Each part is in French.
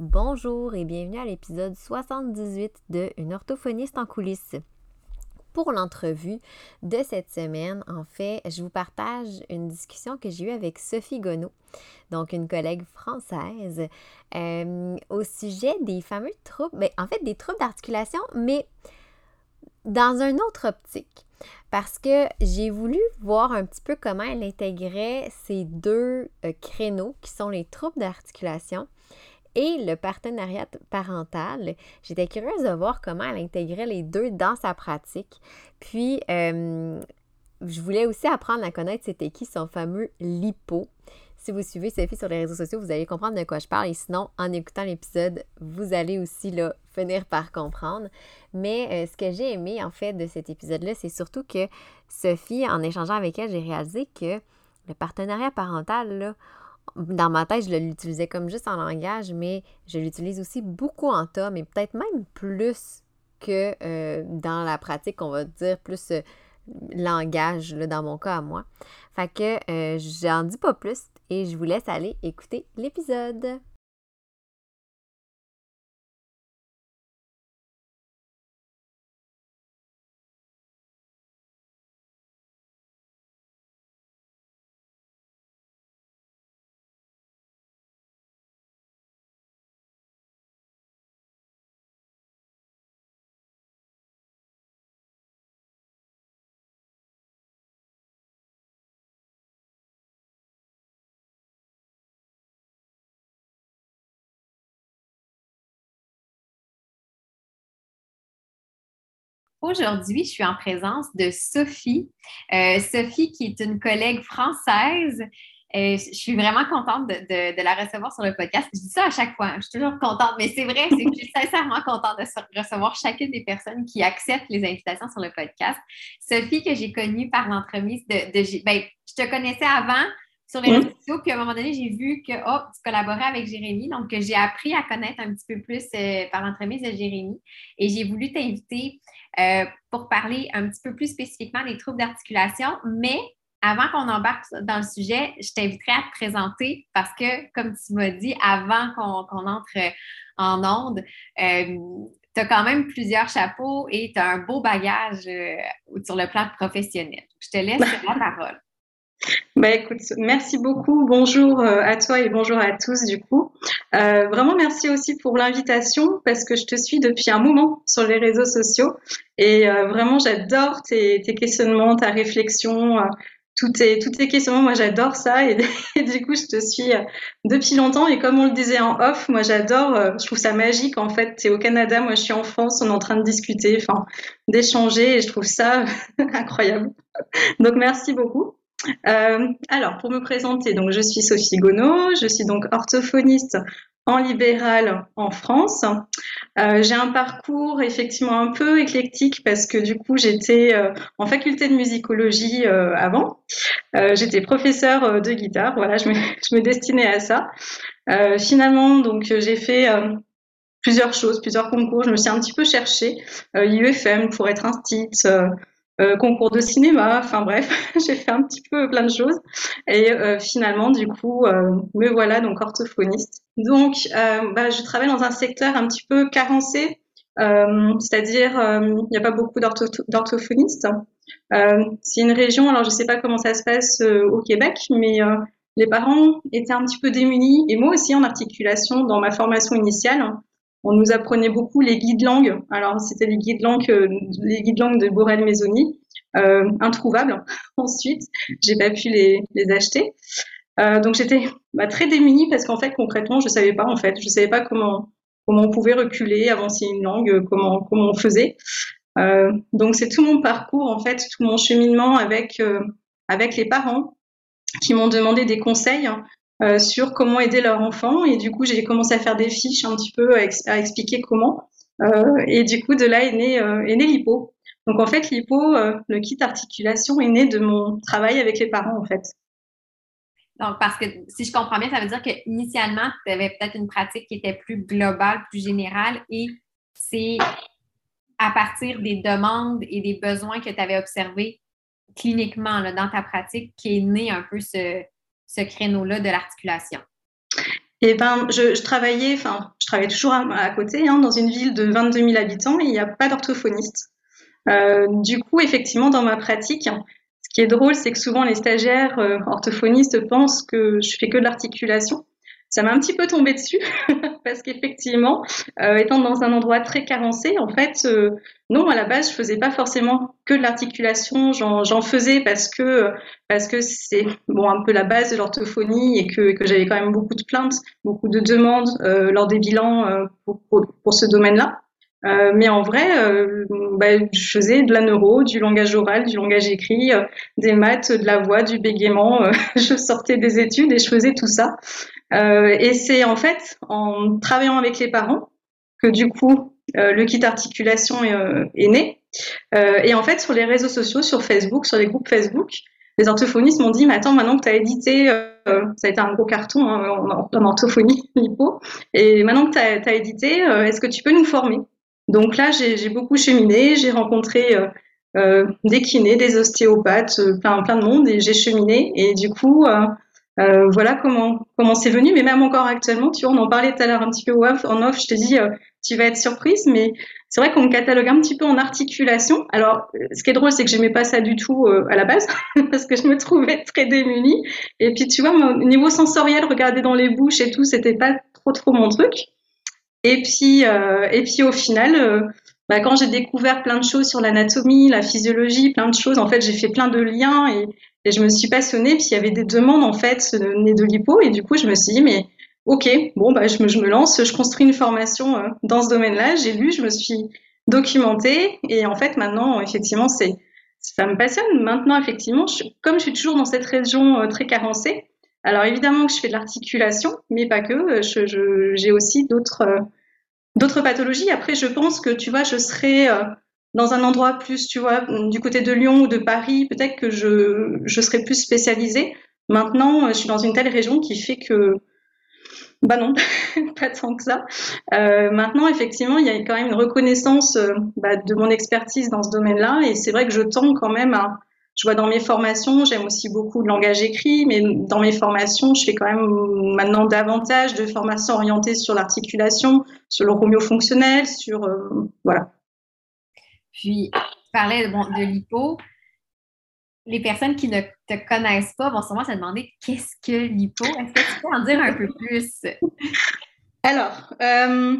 Bonjour et bienvenue à l'épisode 78 de Une orthophoniste en coulisses. Pour l'entrevue de cette semaine, en fait, je vous partage une discussion que j'ai eue avec Sophie Gonneau, donc une collègue française, euh, au sujet des fameux troubles, ben, en fait des troubles d'articulation, mais dans un autre optique. Parce que j'ai voulu voir un petit peu comment elle intégrait ces deux euh, créneaux qui sont les troubles d'articulation et le partenariat parental. J'étais curieuse de voir comment elle intégrait les deux dans sa pratique. Puis, je voulais aussi apprendre à connaître c'était qui son fameux lipo. Si vous suivez Sophie sur les réseaux sociaux, vous allez comprendre de quoi je parle. Et sinon, en écoutant l'épisode, vous allez aussi là, finir par comprendre. Mais euh, ce que j'ai aimé en fait de cet épisode-là, c'est surtout que Sophie, en échangeant avec elle, j'ai réalisé que le partenariat parental, là, dans ma tête, je l'utilisais comme juste en langage, mais je l'utilise aussi beaucoup en tas, mais peut-être même plus que euh, dans la pratique, on va dire plus euh, langage, dans mon cas à moi. Fait que euh, j'en dis pas plus et je vous laisse aller écouter l'épisode. Aujourd'hui, je suis en présence de Sophie. Euh, Sophie, qui est une collègue française. Euh, je suis vraiment contente de, la recevoir sur le podcast. Je dis ça à chaque fois. Je suis toujours contente, mais c'est vrai, c'est que je suis sincèrement contente de recevoir chacune des personnes qui acceptent les invitations sur le podcast. Sophie, que j'ai connue par l'entremise de, de ben, je te connaissais avant, sur les réseaux sociaux. Puis à un moment donné, j'ai vu que oh, tu collaborais avec Jérémy. Donc, j'ai appris à connaître un petit peu plus euh, par l'entremise de Jérémy. Et j'ai voulu t'inviter euh, pour parler un petit peu plus spécifiquement des troubles d'articulation. Mais avant qu'on embarque dans le sujet, je t'inviterai à te présenter parce que, comme tu m'as dit, avant qu'on entre en onde, euh, tu as quand même plusieurs chapeaux et tu as un beau bagage sur le plan professionnel. Je te laisse la parole. Bah écoute, merci beaucoup. Bonjour euh, à toi et bonjour à tous du coup. Euh, vraiment merci aussi pour l'invitation parce que je te suis depuis un moment sur les réseaux sociaux et euh, vraiment j'adore tes, questionnements, ta réflexion, tous tes, tous tes questionnements. Moi j'adore ça et, du coup je te suis depuis longtemps et comme on le disait en off, moi j'adore, je trouve ça magique en fait. Tu es au Canada, moi je suis en France, on est en train de discuter, enfin d'échanger et je trouve ça incroyable. Donc merci beaucoup. Euh, alors, pour me présenter, donc je suis Sophie Gonneau, je suis donc orthophoniste en libéral en France. Euh, j'ai un parcours effectivement un peu éclectique parce que du coup j'étais euh, en faculté de musicologie avant. j'étais professeur de guitare, voilà, je me, destinais à ça. finalement, donc j'ai fait plusieurs choses, plusieurs concours. Je me suis un petit peu cherchée. L'UFM pour être un titre euh, concours de cinéma, enfin bref, j'ai fait un petit peu plein de choses. Et euh, finalement, du coup, euh, me voilà donc orthophoniste. Donc, bah, je travaille dans un secteur un petit peu carencé, c'est-à-dire il n'y a pas beaucoup d'orthophonistes. c'est une région, alors je ne sais pas comment ça se passe au Québec, mais les parents étaient un petit peu démunis, et moi aussi en articulation dans ma formation initiale on nous apprenait beaucoup les guides langues. Alors, c'était les guides langues, euh, les guides langues de Borel Maisoni, euh, introuvables. Ensuite, j'ai pas pu les, acheter. Euh, donc, j'étais bah, très démunie parce qu'en fait, concrètement, je savais pas. En fait, je savais pas comment comment on pouvait reculer, avancer une langue, comment comment on faisait. donc, c'est tout mon parcours, en fait, tout mon cheminement avec avec les parents qui m'ont demandé des conseils euh, sur comment aider leur enfant. Et du coup, j'ai commencé à faire des fiches un petit peu à, expliquer comment. Euh, et du coup, de là est né, euh, est né l'hypo. Donc en fait, l'hypo, le kit articulation, est né de mon travail avec les parents en fait. Donc, parce que si je comprends bien, ça veut dire qu'initialement, tu avais peut-être une pratique qui était plus globale, plus générale, et c'est à partir des demandes et des besoins que tu avais observés cliniquement dans ta pratique qui est né un peu ce, ce créneau-là de l'articulation? Eh ben, je, travaillais, enfin, je travaille toujours à, côté, hein, dans une ville de 22 000 habitants, et il n'y a pas d'orthophoniste. du coup, effectivement, dans ma pratique, ce qui est drôle, c'est que souvent les stagiaires orthophonistes pensent que je fais que de l'articulation ça m'a un petit peu tombé dessus parce qu'effectivement, euh, étant dans un endroit très carencé, en fait, euh, non, à la base, je faisais pas forcément que de l'articulation. J'en faisais parce que parce que c'est bon un peu la base de l'orthophonie et que, que j'avais quand même beaucoup de plaintes, beaucoup de demandes euh, lors des bilans pour, pour, ce domaine-là. Mais en vrai, bah, je faisais de la neuro, du langage oral, du langage écrit, des maths, de la voix, du bégaiement. je sortais des études et je faisais tout ça. Euh, et c'est en fait en travaillant avec les parents que du coup euh, le kit articulation est, euh, est né. et en fait sur les réseaux sociaux, sur Facebook, sur les groupes Facebook, les orthophonistes m'ont dit, mais attends, maintenant que tu as édité, ça a été un gros carton hein, en, orthophonie, lipo, et maintenant que tu as, édité, est-ce que tu peux nous former? Donc là, j'ai beaucoup cheminé, j'ai rencontré euh, des kinés, des ostéopathes, plein, plein de monde, et j'ai cheminé, et du coup, euh, voilà comment comment c'est venu. Mais même encore actuellement, tu vois, on en parlait tout à l'heure un petit peu en off. Je te dis, euh, tu vas être surprise, mais c'est vrai qu'on me catalogue un petit peu en articulation. Alors, ce qui est drôle, c'est que j'aimais pas ça du tout euh, à la base, parce que je me trouvais très démunie. Et puis, tu vois, au niveau sensoriel, regarder dans les bouches et tout, c'était pas trop trop mon truc. Et puis, et puis au final. Bah, quand j'ai découvert plein de choses sur l'anatomie, la physiologie, plein de choses, en fait, j'ai fait plein de liens et, et je me suis passionnée, puis il y avait des demandes en fait nées de l'hypo, et du coup je me suis dit mais ok, bon bah je me, lance, je construis une formation euh, dans ce domaine-là. J'ai lu, je me suis documentée, et en fait maintenant effectivement c'est ça me passionne. Maintenant effectivement, comme je suis toujours dans cette région euh, très carencée, alors évidemment que je fais de l'articulation, mais pas que. Euh, j'ai aussi d'autres d'autres pathologies. Après, je pense que tu vois, je serais dans un endroit plus, tu vois, du côté de Lyon ou de Paris, peut-être que je, serais plus spécialisée. Maintenant, je suis dans une telle région qui fait que, bah non, pas tant que ça. Euh, maintenant, effectivement, il y a quand même une reconnaissance euh, bah, de mon expertise dans ce domaine-là, et c'est vrai que je tends quand même à, je vois dans mes formations, j'aime aussi beaucoup le langage écrit, mais dans mes formations, je fais quand même maintenant davantage de formations orientées sur l'articulation, sur le romeo-fonctionnel, sur euh, voilà. Puis, tu parlais de l'hypo. Les personnes qui ne te connaissent pas vont sûrement se demander qu'est-ce que l'hypo? Est-ce que tu peux en dire un peu plus? Alors, euh,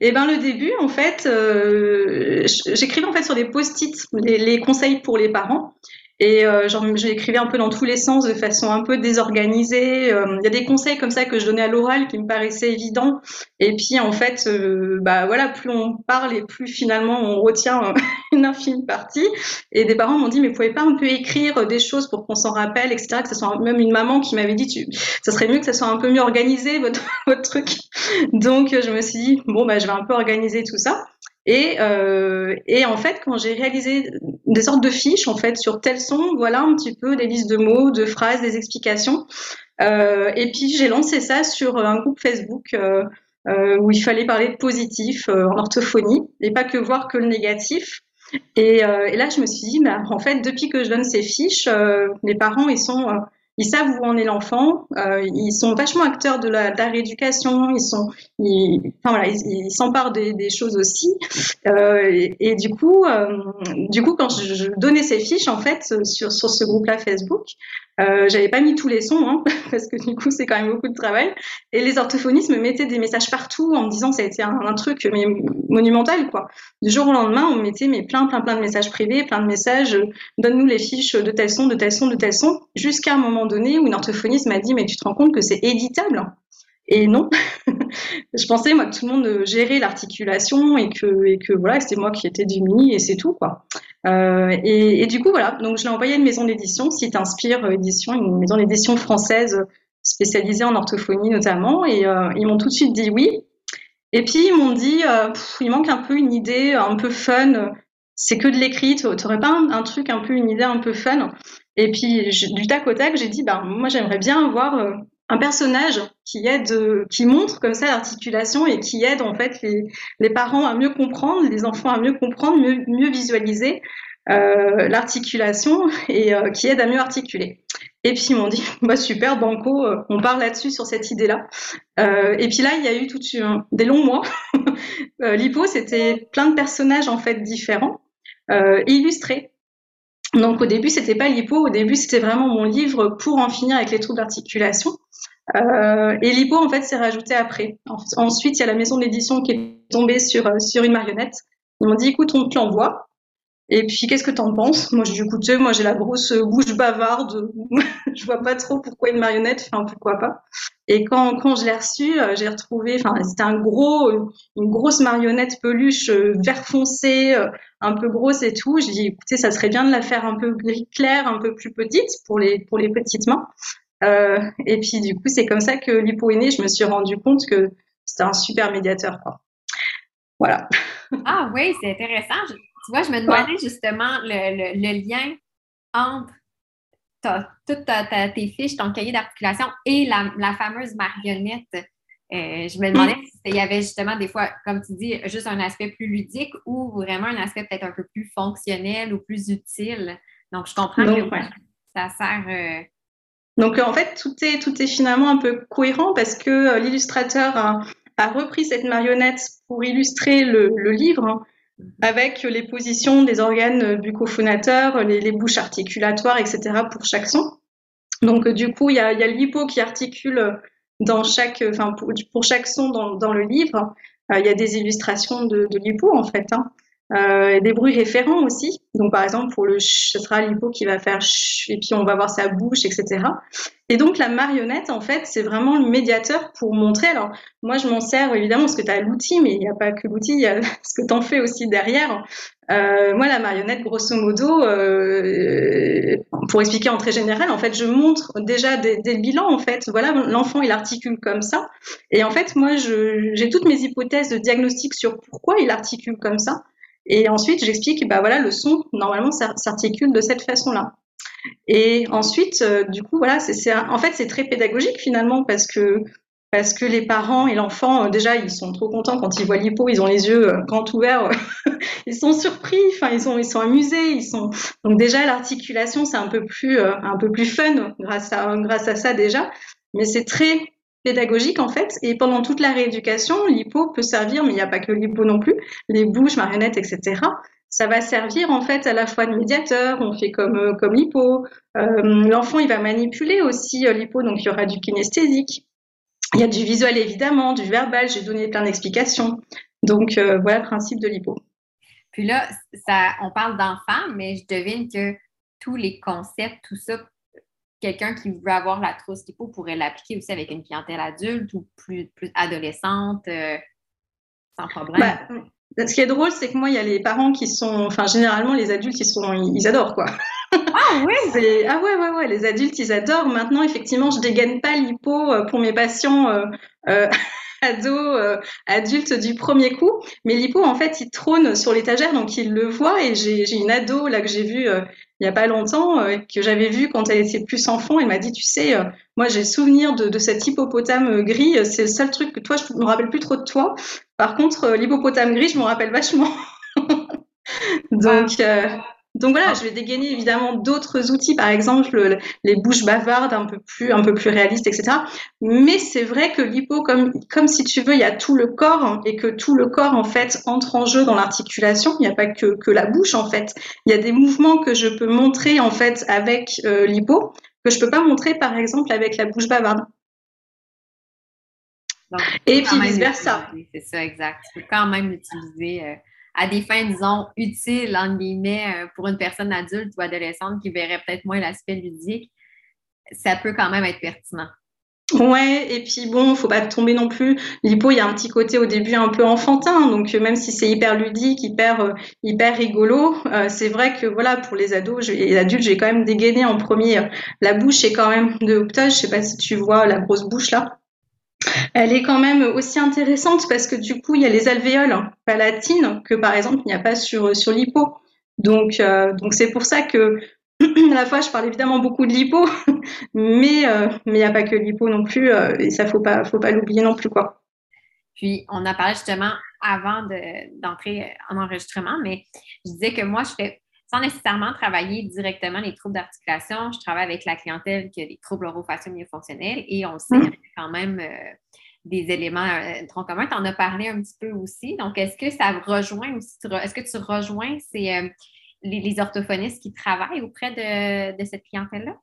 eh ben le début, en fait, euh, j'écrivais en fait sur des post-it les, conseils pour les parents. Et euh, j'écrivais un peu dans tous les sens de façon un peu désorganisée. Euh, il y a des conseils comme ça que je donnais à l'oral qui me paraissaient évidents. Et puis en fait, euh, bah voilà, plus on parle et plus finalement on retient une infime partie. Et des parents m'ont dit mais vous pouvez pas un peu écrire des choses pour qu'on s'en rappelle, etc. Que ce soit même une maman qui m'avait dit ça serait mieux que ça soit un peu mieux organisé votre, truc. Donc je me suis dit bon bah je vais un peu organiser tout ça. Et, euh, et en fait, quand j'ai réalisé des sortes de fiches, en fait, sur tel son, voilà un petit peu des listes de mots, de phrases, des explications. Euh, et puis j'ai lancé ça sur un groupe Facebook euh, où il fallait parler de positif en orthophonie et pas que voir que le négatif. Et, et là, je me suis dit, bah, en fait, depuis que je donne ces fiches, les parents, ils sont ils savent où en est l'enfant, euh, ils sont vachement acteurs de la, de la rééducation, ils sont, ils, enfin voilà, ils s'emparent des, des, choses aussi. Euh, et, du coup, euh, du coup, quand je, je, donnais ces fiches en fait sur sur ce groupe-là Facebook, euh, j'avais pas mis tous les sons hein, parce que du coup c'est quand même beaucoup de travail. Et les orthophonistes me mettaient des messages partout en me disant ça a été un, truc mais monumental quoi. Du jour au lendemain on me mettait mais plein plein plein de messages privés, plein de messages. Donne-nous les fiches de tel son, de tel son, de tel son. Jusqu'à un moment donné où une orthophoniste m'a dit mais tu te rends compte que c'est éditable? Et non, je pensais moi que tout le monde gérait l'articulation et que voilà c'était moi qui étais démunie et c'est tout quoi. Euh, et, du coup voilà donc je l'ai envoyé à une maison d'édition, Site Inspire Édition, une maison d'édition française spécialisée en orthophonie notamment et euh, ils m'ont tout de suite dit oui. Et puis ils m'ont dit euh, il manque un peu une idée un peu fun. C'est que de l'écrit, tu n'aurais pas un, truc un peu une idée un peu fun? Et puis du tac au tac, j'ai dit bah moi j'aimerais bien avoir euh, un personnage qui aide, qui montre comme ça l'articulation et qui aide en fait les, les, parents à mieux comprendre, les enfants à mieux comprendre, mieux, mieux visualiser euh, l'articulation et euh, qui aide à mieux articuler. Et puis ils m'ont dit, bah super, banco, on part là-dessus sur cette idée-là. et puis là, il y a eu tout des longs mois. L'hypo, c'était plein de personnages en fait différents, illustrés. Donc au début, c'était pas l'hypo, au début, c'était vraiment mon livre pour en finir avec les troubles d'articulation. Euh, et l'hypo, en fait, s'est rajouté après. Ensuite, il y a la maison d'édition qui est tombée sur, euh, sur une marionnette. Ils m'ont dit, écoute, on te l'envoie. Et puis, qu'est-ce que t'en penses? Moi, j'ai dit, écoutez, moi, j'ai la grosse bouche bavarde. je vois pas trop pourquoi une marionnette. Enfin, pourquoi pas Et quand, quand je l'ai reçue, euh, j'ai retrouvé, enfin, c'était un gros, une grosse marionnette peluche vert foncé, un peu grosse et tout. J'ai dit, écoutez, ça serait bien de la faire un peu gris clair, un peu plus petite pour les, pour les petites mains. Euh, et puis du coup, c'est comme ça que l'hypo est Je me suis rendu compte que c'était un super médiateur. Quoi. Voilà. Ah oui, c'est intéressant. tu vois, je me demandais justement le, le, lien entre toutes tes fiches, ton cahier d'articulation et la, la, fameuse marionnette. Euh, je me demandais mm. s'il y avait justement des fois, comme tu dis, juste un aspect plus ludique ou vraiment un aspect peut-être un peu plus fonctionnel ou plus utile. Donc, je comprends que ça sert. Euh, donc en fait, tout est, tout est finalement un peu cohérent parce que euh, l'illustrateur a, repris cette marionnette pour illustrer le, livre hein, mhm. avec les positions des organes buccophonateurs, les, les, bouches articulatoires, etc. pour chaque son. Donc du coup, il y a, y a l'hypo qui articule dans chaque, enfin pour, chaque son dans, dans le livre. Euh, il y a des illustrations de, de l'hypo en fait. Hein. Euh, des bruits référents aussi. Donc, par exemple, pour le ch, ce sera l'hippo qui va faire ch, et puis on va voir sa bouche, etc. Et donc, la marionnette, en fait, c'est vraiment le médiateur pour montrer. Alors, moi, je m'en sers évidemment parce que tu as l'outil, mais il n'y a pas que l'outil, il y a ce que tu en fais aussi derrière. Euh, moi, la marionnette, grosso modo, euh, pour expliquer en très général, en fait, je montre déjà dès, dès le bilan, en fait, voilà, l'enfant, il articule comme ça. Et en fait, moi, j'ai toutes mes hypothèses de diagnostic sur pourquoi il articule comme ça. Et ensuite, j'explique, bah voilà, le son, normalement, s'articule de cette façon-là. Et ensuite, euh, du coup, voilà, c'est, en fait, c'est très pédagogique finalement parce que parce que les parents et l'enfant, euh, déjà, ils sont trop contents quand ils voient l'hypo, ils ont les yeux euh, grands ouverts, ils sont surpris, enfin, ils sont, ils sont amusés, ils sont. Donc déjà, l'articulation, c'est un peu plus, un peu plus fun grâce à, grâce à ça déjà, mais c'est très pédagogique en fait. Et pendant toute la rééducation, l'hypo peut servir, mais il n'y a pas que l'hypo non plus, les bouches, marionnettes, etc. Ça va servir en fait à la fois de médiateur, on fait comme, euh, comme l'hypo. Euh, L'enfant, il va manipuler aussi euh, l'hypo, donc il y aura du kinesthésique. Il y a du visuel évidemment, du verbal, j'ai donné plein d'explications. Donc voilà le principe de l'hypo. Puis là, ça, on parle d'enfants, mais je devine que tous les concepts, tout ça quelqu'un qui veut avoir la trousse typo pourrait l'appliquer aussi avec une clientèle adulte ou plus, plus adolescente, euh, sans problème. Bah, ce qui est drôle, c'est que moi, il y a les parents qui sont, enfin, généralement, les adultes, ils sont, ils, adorent, quoi. Ah oui? ah ouais, ouais, ouais, les adultes, ils adorent. Maintenant, effectivement, je dégaine pas l'hypo euh, pour mes patients. Euh, ados, adultes du premier coup. Mais l'hypo, en fait, il trône sur l'étagère, donc il le voit. Et j'ai une ado là que j'ai vue il n'y a pas longtemps, euh, que j'avais vu quand elle était plus enfant. Elle m'a dit, tu sais, euh, moi j'ai souvenir de, de, cet hippopotame euh, gris. C'est le seul truc que toi, je me rappelle plus trop de toi. Par contre, l'hippopotame gris, je me rappelle vachement. Donc, donc voilà, je vais dégainer évidemment d'autres outils, par exemple les bouches bavardes un peu plus, un peu plus réalistes, etc. Mais c'est vrai que l'hypo, comme, comme si tu veux, il y a tout le corps et que tout le corps en fait entre en jeu dans l'articulation. Il n'y a pas que, que la bouche en fait. Il y a des mouvements que je peux montrer en fait avec euh, l'hypo que je peux pas montrer par exemple avec la bouche bavarde. et puis vice versa. C'est ça, exact. Tu peux quand même l'utiliser. Euh, à des fins, disons, utiles, entre guillemets, euh, pour une personne adulte ou adolescente qui verrait peut-être moins l'aspect ludique, ça peut quand même être pertinent. Ouais, et puis bon, faut pas tomber non plus. L'hypo, il y a un petit côté au début un peu enfantin, donc euh, même si c'est hyper ludique, hyper euh, hyper rigolo, c'est vrai que voilà, pour les ados et adultes, j'ai quand même dégainé en premier. La bouche est quand même de Optage, je sais pas si tu vois la grosse bouche là. Elle est quand même aussi intéressante parce que du coup, il y a les alvéoles palatines que par exemple, il n'y a pas sur, sur l'hypo. Donc, euh, donc c'est pour ça que à la fois, je parle évidemment beaucoup de l'hypo, mais euh, mais il n'y a pas que l'hypo non plus, euh, et ça faut pas faut pas l'oublier non plus quoi. Puis on a parlé justement avant d'entrer en enregistrement, mais je disais que moi je fais sans nécessairement travailler directement les troubles d'articulation. Je travaille avec la clientèle qui a des troubles orofaciaux fonctionnels et on sait a quand même euh, des éléments euh, tronc commun. Tu en as parlé un petit peu aussi. Donc, est-ce que ça rejoint aussi, est-ce que tu rejoins ces, les, orthophonistes qui travaillent auprès de cette clientèle-là?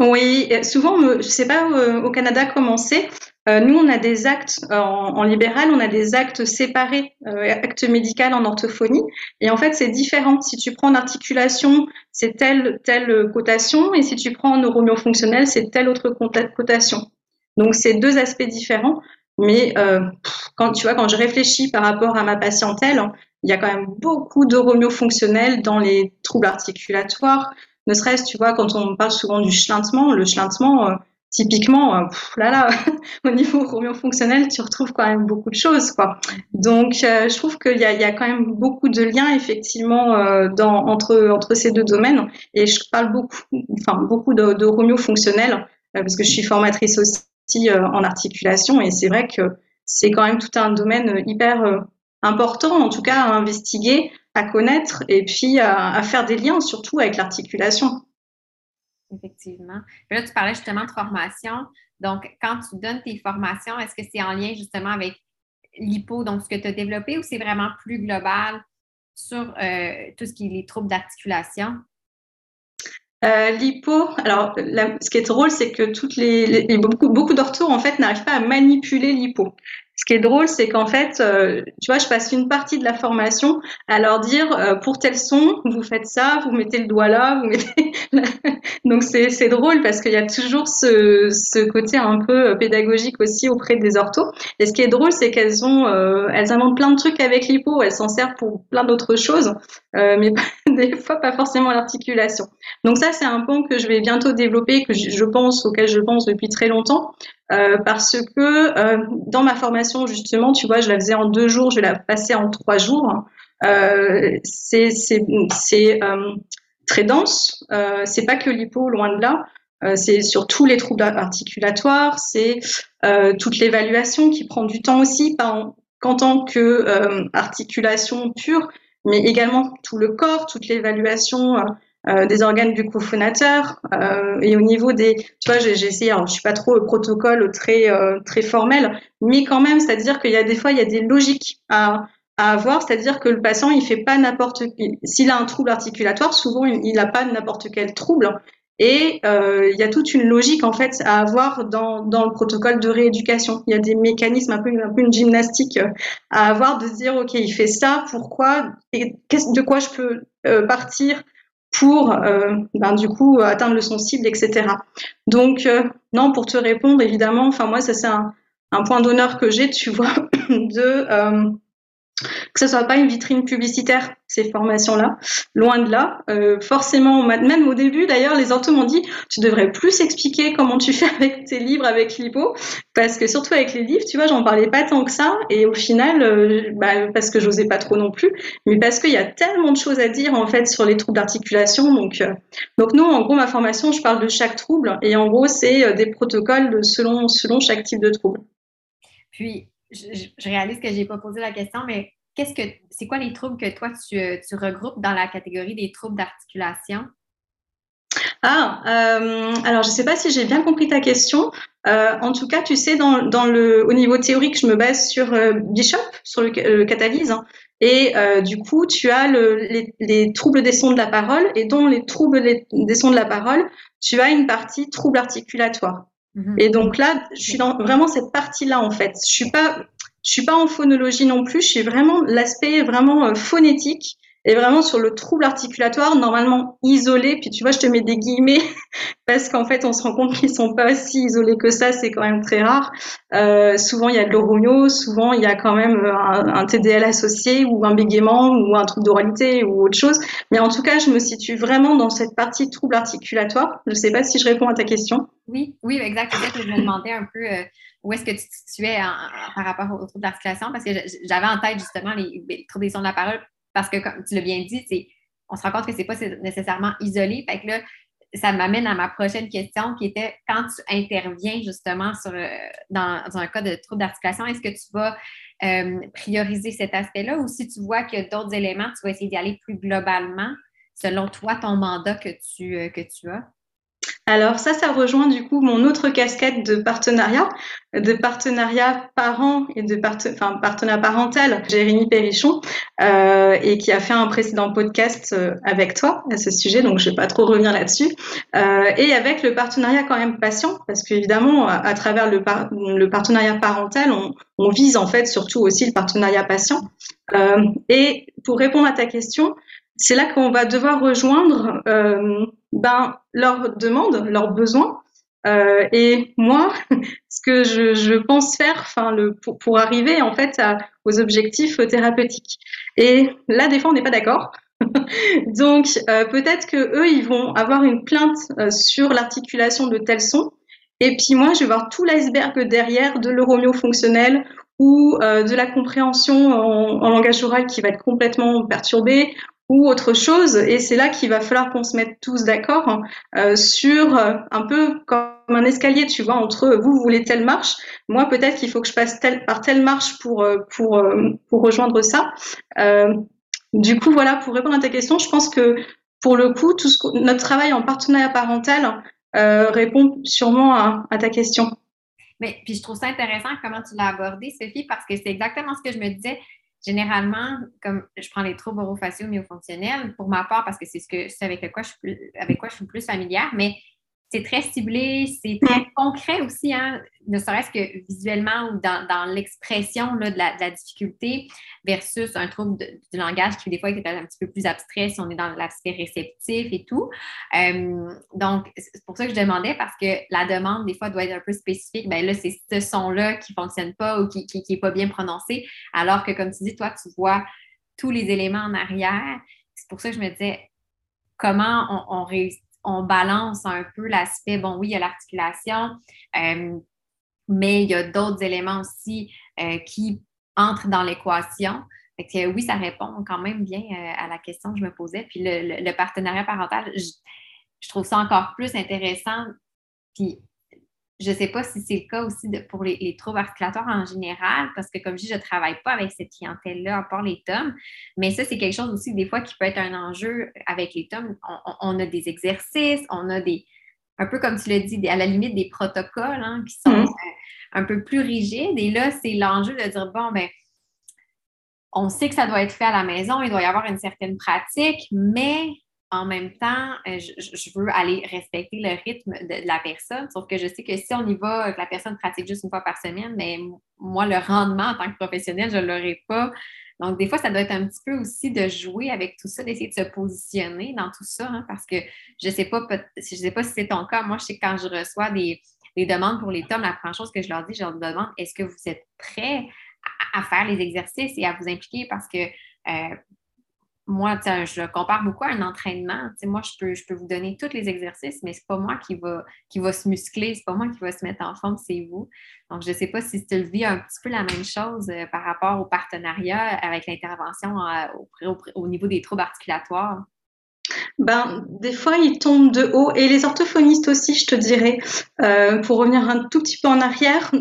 Oui, souvent, je ne sais pas euh, au Canada comment c'est. Euh, nous, on a des actes en, libéral, on a des actes séparés, euh, actes médicaux en orthophonie. Et en fait, c'est différent. Si tu prends en articulation, c'est telle telle cotation, et si tu prends en neuromyofonctionnel, c'est telle autre cotation. Donc, c'est deux aspects différents. Mais quand tu vois, quand je réfléchis par rapport à ma patientèle, il y a quand même beaucoup d'euromyofonctionnels dans les troubles articulatoires, ne serait-ce, tu vois, quand on parle souvent du chlintement, le chlintement, euh, typiquement, euh, là, là, au niveau fonctionnel, tu retrouves quand même beaucoup de choses, quoi. Donc, euh, je trouve qu'il y a, quand même beaucoup de liens, effectivement, entre, ces deux domaines. Et je parle beaucoup, enfin, beaucoup de, de fonctionnel, parce que je suis formatrice aussi en articulation, et c'est vrai que c'est quand même tout un domaine hyper important, en tout cas, à investiguer à connaître et puis à, faire des liens surtout avec l'articulation. Effectivement. là, tu parlais justement de formation. Donc, quand tu donnes tes formations, est-ce que c'est en lien justement avec l'hypo, donc ce que tu as développé, ou c'est vraiment plus global sur euh, tout ce qui est les troubles d'articulation? Euh, l'hypo, alors ce qui est drôle, c'est que toutes les, beaucoup, beaucoup d'orthos en fait n'arrivent pas à manipuler l'hypo. Ce qui est drôle, c'est qu'en fait, euh, tu vois, je passe une partie de la formation à leur dire euh, pour tel son, vous faites ça, vous mettez le doigt là, vous mettez. Donc c'est drôle parce qu'il y a toujours ce ce côté un peu euh, pédagogique aussi auprès des orthos. Et ce qui est drôle, c'est qu'elles ont elles inventent plein de trucs avec l'hypo, elles s'en servent pour plein d'autres choses, mais des fois pas forcément l'articulation. Donc ça, c'est un point que je vais bientôt développer, que je pense auquel je pense depuis très longtemps. Euh, parce que euh, dans ma formation justement, tu vois, je la faisais en deux jours, je la passer en trois jours. Euh, c'est euh, très dense. Euh, c'est pas que l'hypo, loin de là. c'est sur tous les troubles articulatoires. C'est toute l'évaluation qui prend du temps aussi, pas qu'en tant que articulation pure, mais également tout le corps, toute l'évaluation euh, des organes du cofondateur euh, et au niveau des tu vois j'ai essayé alors je suis pas trop au protocole très euh, très formel mais quand même c'est à dire qu'il y a des fois il y a des logiques à à avoir, c'est-à-dire que le patient, il fait pas n'importe s'il a un trouble articulatoire, souvent il n'a pas n'importe quel trouble, et euh, il y a toute une logique en fait à avoir dans, dans le protocole de rééducation. Il y a des mécanismes un peu un peu une gymnastique à avoir de se dire ok il fait ça, pourquoi et de quoi je peux partir pour euh, ben, du coup atteindre le son cible, etc. Donc euh, non, pour te répondre, évidemment, enfin moi ça c'est un, un, point d'honneur que j'ai, tu vois, de euh, que ce soit pas une vitrine publicitaire ces formations-là, loin de là. Euh, forcément, même au début, d'ailleurs, les orthos m'ont dit tu devrais plus expliquer comment tu fais avec tes livres, avec l'hypo, parce que surtout avec les livres, tu vois, j'en parlais pas tant que ça, et au final, euh, bah, parce que j'osais pas trop non plus, mais parce qu'il y a tellement de choses à dire en fait sur les troubles d'articulation. Donc, euh, donc nous, en gros, ma formation, je parle de chaque trouble, et en gros, c'est euh, des protocoles selon selon chaque type de trouble. Puis je, réalise que j'ai pas posé la question, mais qu'est-ce que c'est quoi les troubles que toi tu, tu regroupes dans la catégorie des troubles d'articulation? Ah, euh, alors je ne sais pas si j'ai bien compris ta question. Euh, en tout cas, tu sais, dans, le, au niveau théorique, je me base sur euh, Bishop, sur le, catalyse. Hein. et du coup, tu as le, les, les, troubles des sons de la parole, et dans les troubles des sons de la parole, tu as une partie trouble articulatoire. Mhm. Et donc là, je suis dans vraiment cette partie-là en fait. Je suis pas, je suis pas en phonologie non plus. Je suis vraiment l'aspect vraiment euh, phonétique et vraiment sur le trouble articulatoire normalement isolé. Puis tu vois, je te mets des guillemets parce qu'en fait, on se rend compte qu'ils sont pas si isolés que ça. C'est quand même très rare. Euh, souvent, il y a de l'oromio, souvent il y a quand même euh, un, TDL associé ou un bégaiement ou un trouble d'oralité ou autre chose. Mais en tout cas, je me situe vraiment dans cette partie trouble articulatoire. Je sais pas si je réponds à ta question. Oui, oui, exact. Peut-être je me demandais un peu. Euh, où est-ce que tu te situais par rapport aux troubles d'articulation? Parce que j'avais en tête justement les, les troubles des sons de la parole parce que, comme tu l'as bien dit, on se rend compte que ce n'est pas nécessairement isolé. Là, ça m'amène à ma prochaine question qui était quand tu interviens justement sur, euh, dans, un cas de trouble d'articulation, est-ce que tu vas euh, prioriser cet aspect-là ou si tu vois qu'il y a d'autres éléments, tu vas essayer d'y aller plus globalement selon toi, ton mandat que tu, que tu as? Alors ça, ça rejoint du coup mon autre casquette de partenariat, de partenariat parent et de enfin, partenariat parental, Jérémy Perrichon, euh, et qui a fait un précédent podcast euh, avec toi à ce sujet, donc je vais pas trop revenir là-dessus. Euh, et avec le partenariat quand même patient, parce qu'évidemment, à, à, travers le, partenariat parental, on, on, vise en fait surtout aussi le partenariat patient. Euh, et pour répondre à ta question, c'est là qu'on va devoir rejoindre euh, ben, leurs demandes, leurs besoins. Euh, et moi, ce que je, je pense faire, enfin, le, pour, pour, arriver en fait aux objectifs thérapeutiques. Et là, des fois, on n'est pas d'accord. Donc, euh, peut-être que eux, ils vont avoir une plainte euh, sur l'articulation de tels sons. Et puis moi, je vais voir tout l'iceberg derrière de l'euromio fonctionnel ou euh, de la compréhension en, en, langage oral qui va être complètement perturbée ou autre chose. Et c'est là qu'il va falloir qu'on se mette tous d'accord euh, sur euh, un peu comme un escalier, tu vois, entre vous, vous voulez telle marche, moi peut-être qu'il faut que je passe telle, par telle marche pour, euh, pour, pour rejoindre ça. Euh, du coup, voilà, pour répondre à ta question, je pense que pour le coup, tout notre travail en partenariat parental euh, répond sûrement à ta question. Mais puis je trouve ça intéressant comment tu l'as abordé, Sophie, parce que c'est exactement ce que je me disais généralement, comme je prends les troubles orofaciaux myofonctionnels, pour ma part, parce que c'est ce que avec je avec quoi je suis plus familière, mais c'est très ciblé, c'est très concret aussi, hein, ne serait-ce que visuellement ou dans, dans l'expression de, de, la difficulté versus un trouble du langage qui, des fois, est un petit peu plus abstrait si on est dans l'aspect réceptif et tout. Euh, donc, c'est pour ça que je demandais, parce que la demande, des fois, doit être un peu spécifique. Bien là, c'est ce son-là qui ne fonctionne pas ou qui n'est qui, pas bien prononcé, alors que, comme tu dis, toi, tu vois tous les éléments en arrière. C'est pour ça que je me disais, comment on, on réussit on balance un peu l'aspect, bon, oui, il y a l'articulation, euh, mais il y a d'autres éléments aussi euh, qui entrent dans l'équation. Oui, ça répond quand même bien euh, à la question que je me posais. Puis le, partenariat parental, je, je, trouve ça encore plus intéressant. Puis je ne sais pas si c'est le cas aussi pour les, troubles articulatoires en général, parce que comme je dis, je ne travaille pas avec cette clientèle-là, à part les tomes. Mais ça, c'est quelque chose aussi, des fois, qui peut être un enjeu avec les tomes. On, a des exercices, on a des, un peu comme tu l'as dit, à la limite des protocoles hein, qui sont mm-hmm. un peu plus rigides. Et là, c'est l'enjeu de dire, bon, ben, on sait que ça doit être fait à la maison, il doit y avoir une certaine pratique, mais en même temps, euh, je, veux aller respecter le rythme de, la personne. Sauf que je sais que si on y va, que la personne pratique juste une fois par semaine, mais moi, le rendement en tant que professionnel, je ne l'aurai pas. Donc, des fois, ça doit être un petit peu aussi de jouer avec tout ça, d'essayer de se positionner dans tout ça, hein, parce que je ne sais pas, je sais pas si c'est ton cas. Moi, je sais que quand je reçois des, demandes pour les tomes, la première chose que je leur dis, je leur demande est-ce que vous êtes prêts à, faire les exercices et à vous impliquer? Parce que euh, moi, je compare beaucoup à un entraînement. moi, je peux, vous donner tous les exercices, mais ce n'est pas moi qui va, qui va se muscler, ce n'est pas moi qui va se mettre en forme, c'est vous. Donc, je ne sais pas si tu vis un petit peu la même chose euh, par rapport au partenariat avec l'intervention euh, au, niveau des troubles articulatoires. Ben, des fois, ils tombent de haut. Et les orthophonistes aussi, je te dirais. Euh, pour revenir un tout petit peu en arrière,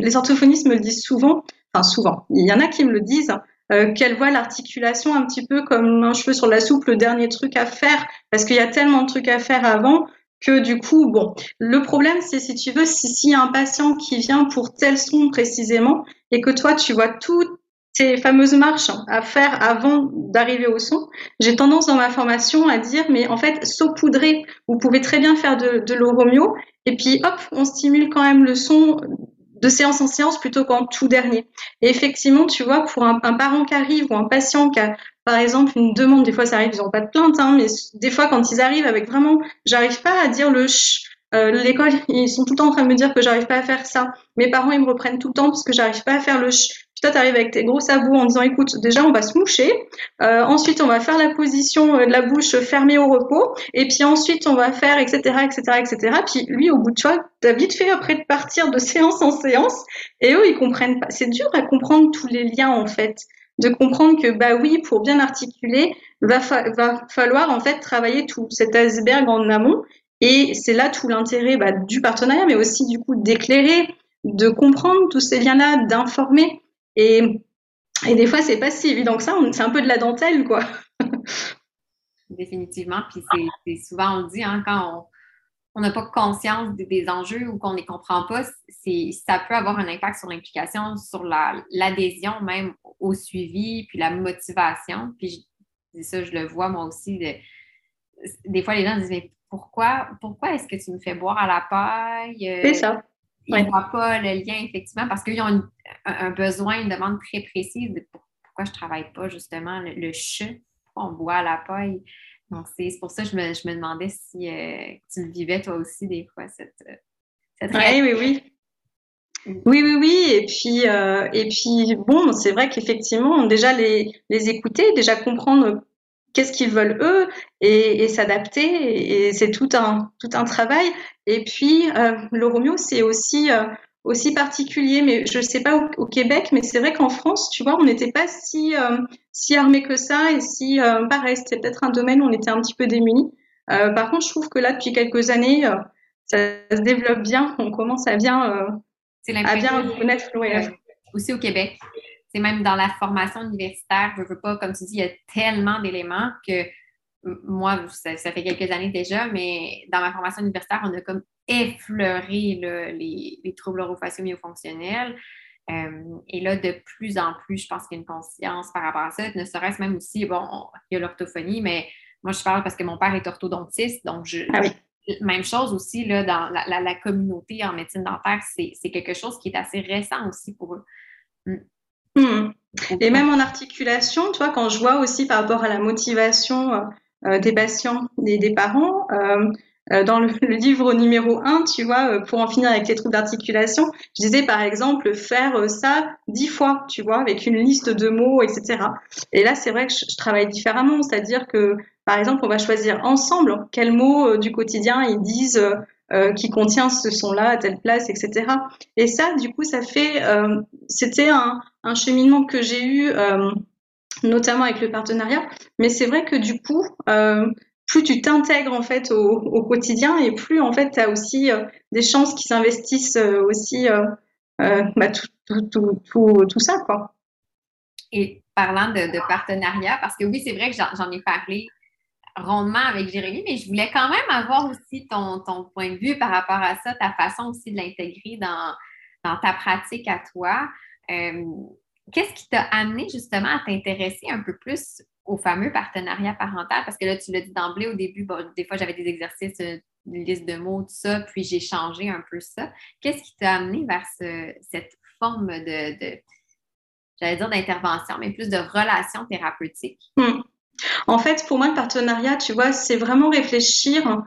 les orthophonistes me le disent souvent. Enfin, souvent. Il y en a qui me le disent euh, qu'elle voit l'articulation un petit peu comme un cheveu sur la soupe, le dernier truc à faire, parce qu'il y a tellement de trucs à faire avant que du coup, bon, le problème, c'est si tu veux, s'il si y a un patient qui vient pour tel son précisément, et que toi, tu vois toutes ces fameuses marches à faire avant d'arriver au son, j'ai tendance dans ma formation à dire, mais en fait, saupoudrer, vous pouvez très bien faire de, de l'oromio, et puis hop, on stimule quand même le son de séance en séance plutôt qu'en tout dernier. Et effectivement, tu vois, pour un, parent qui arrive ou un patient qui a, par exemple, une demande, des fois ça arrive, ils n'ont pas de plainte, hein, mais des fois quand ils arrivent avec vraiment, j'arrive pas à dire le ch, euh, l'école, ils sont tout le temps en train de me dire que j'arrive pas à faire ça. Mes parents, ils me reprennent tout le temps parce que j'arrive pas à faire le ch. Puis toi, tu arrives avec tes gros sabots en disant, écoute, déjà, on va se moucher. Euh, ensuite, on va faire la position euh, de la bouche fermée au repos. Et puis ensuite, on va faire, etc., etc., etc. Puis lui, au bout de toi, t'as vite fait après de partir de séance en séance. Et eux, ils comprennent pas. C'est dur à comprendre tous les liens, en fait de comprendre que bah oui, pour bien articuler, va, va falloir en fait travailler tout cet iceberg en amont et c'est là tout l'intérêt bah, du partenariat, mais aussi du coup d'éclairer, de comprendre tous ces liens-là, d'informer. Et, et des fois, c'est pas si évident que ça. C'est un peu de la dentelle, quoi. définitivement. Puis c'est souvent, on le dit, hein, quand on n'a pas conscience des, enjeux ou qu'on ne les comprend pas, ça peut avoir un impact sur l'implication, sur l'adhésion même au suivi, puis la motivation. Puis ça, je le vois moi aussi. des fois, les gens disent Mais pourquoi, pourquoi est-ce que tu me fais boire à la paille? Euh, c'est ça. Ils ne voient pas le lien, effectivement, parce qu'ils ont un, besoin, une demande très précise de pourquoi je ne travaille pas justement le, le pourquoi on boit à la paille? Donc, c'est pour ça que je me, je me demandais si euh, tu le vivais toi aussi des fois, cette, euh, cette Oui, oui, oui. Oui, oui, oui. Et puis, euh, et puis bon, c'est vrai qu'effectivement, déjà les, les écouter, déjà comprendre qu'est-ce qu'ils veulent eux et, et s'adapter. Et, c'est tout un, tout un travail. Et puis, euh, le Romeo, c'est aussi aussi particulier, mais je ne sais pas au, Québec, mais c'est vrai qu'en France, tu vois, on n'était pas si, euh, si armé que ça et si, euh, pareil, c'était peut-être un domaine où on était un petit peu démunis. Euh, par contre, je trouve que là, depuis quelques années, ça se développe bien, on commence à bien, à bien connaître l'OEF. Aussi au Québec. C'est même dans la formation universitaire, je veux pas, comme tu dis, il y a tellement d'éléments que moi, ça, fait quelques années déjà, mais dans ma formation universitaire, on a comme effleuré les, les, troubles orofacio-myofonctionnels. Euh, et là, de plus en plus, je pense qu'il y a une conscience par rapport à ça, ne serait-ce même aussi, bon, il y a l'orthophonie, mais moi, je parle parce que mon père est orthodontiste, donc je, ah même chose aussi là, dans la, communauté en médecine dentaire, c'est quelque chose qui est assez récent aussi pour eux. Mm. Hmm. Et même en articulation, tu vois, quand je vois aussi par rapport à la motivation euh, euh, des patients, des, des parents. Euh, euh, dans le, livre numéro 1, tu vois, pour en finir avec les troubles d'articulation, je disais par exemple faire ça dix fois, tu vois, avec une liste de mots, etc. Et là, c'est vrai que je, travaille différemment, c'est-à-dire que, par exemple, on va choisir ensemble quels mots du quotidien ils disent euh, qui contient ce son-là à telle place, etc. Et ça, du coup, ça fait, euh, c'était un, cheminement que j'ai eu notamment avec le partenariat. Mais c'est vrai que du coup, euh, plus tu t'intègres en fait au, quotidien et plus en fait tu as aussi euh, des chances qui s'investissent euh, aussi bah, tout, ça quoi. Et parlant de, partenariat, parce que oui, c'est vrai que j'en ai parlé rondement avec Jérémy, mais je voulais quand même avoir aussi ton, ton point de vue par rapport à ça, ta façon aussi de l'intégrer dans, dans ta pratique à toi. Qu'est-ce qui t'a amené justement à t'intéresser un peu plus au fameux partenariat parental? Parce que là, tu l'as dit d'emblée au début, des fois j'avais des exercices, euh, une liste de mots, tout ça, puis j'ai changé un peu ça. Qu'est-ce qui t'a amené vers cette forme de, j'allais dire d'intervention, mais plus de relation thérapeutique? Hmm. En fait, pour moi, le partenariat, tu vois, c'est vraiment réfléchir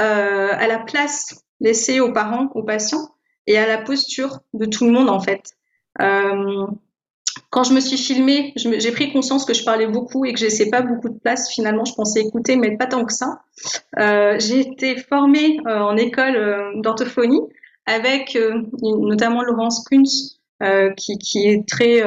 euh, à la place laissée aux parents, aux patients et à la posture de tout le monde, en fait. Euh, quand je me suis filmée, j'ai pris conscience que je parlais beaucoup et que je laissais pas beaucoup de place. Finalement, je pensais écouter, mais pas tant que ça. Euh, j'ai été formée en école d'orthophonie avec notamment Laurence Kunz, qui, est très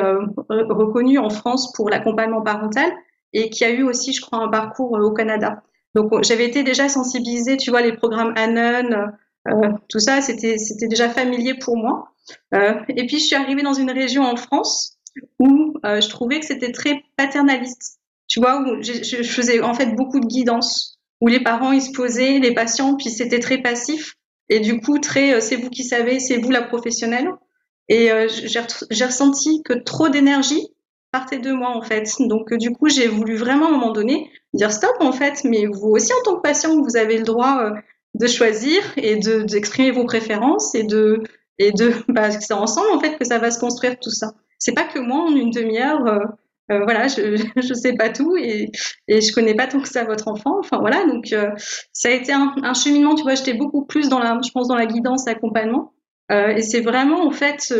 reconnue en France pour l'accompagnement parental et qui a eu aussi, je crois, un parcours au Canada. Donc, j'avais été déjà sensibilisée, tu vois, les programmes Anon, tout ça, c'était déjà familier pour moi. et puis, je suis arrivée dans une région en France où euh, je trouvais que c'était très paternaliste. Tu vois, où je, je, faisais en fait beaucoup de guidance, où les parents ils se posaient, les patients, puis c'était très passif. Et du coup, très, euh, c'est vous qui savez, c'est vous la professionnelle. Et euh, j'ai ressenti que trop d'énergie partait de moi en fait. Donc du coup, j'ai voulu vraiment à un moment donné dire stop en fait, mais vous aussi en tant que patient, vous avez le droit de choisir et de d'exprimer vos préférences et de et de bah, c'est ensemble en fait que ça va se construire tout ça c'est pas que moi en une demi-heure. Euh, euh, voilà, je je sais pas tout et et je connais pas tant que ça votre enfant. Enfin voilà, donc euh, ça a été un, un, cheminement. Tu vois, j'étais beaucoup plus dans la, je pense dans la guidance, l'accompagnement. et c'est vraiment en fait,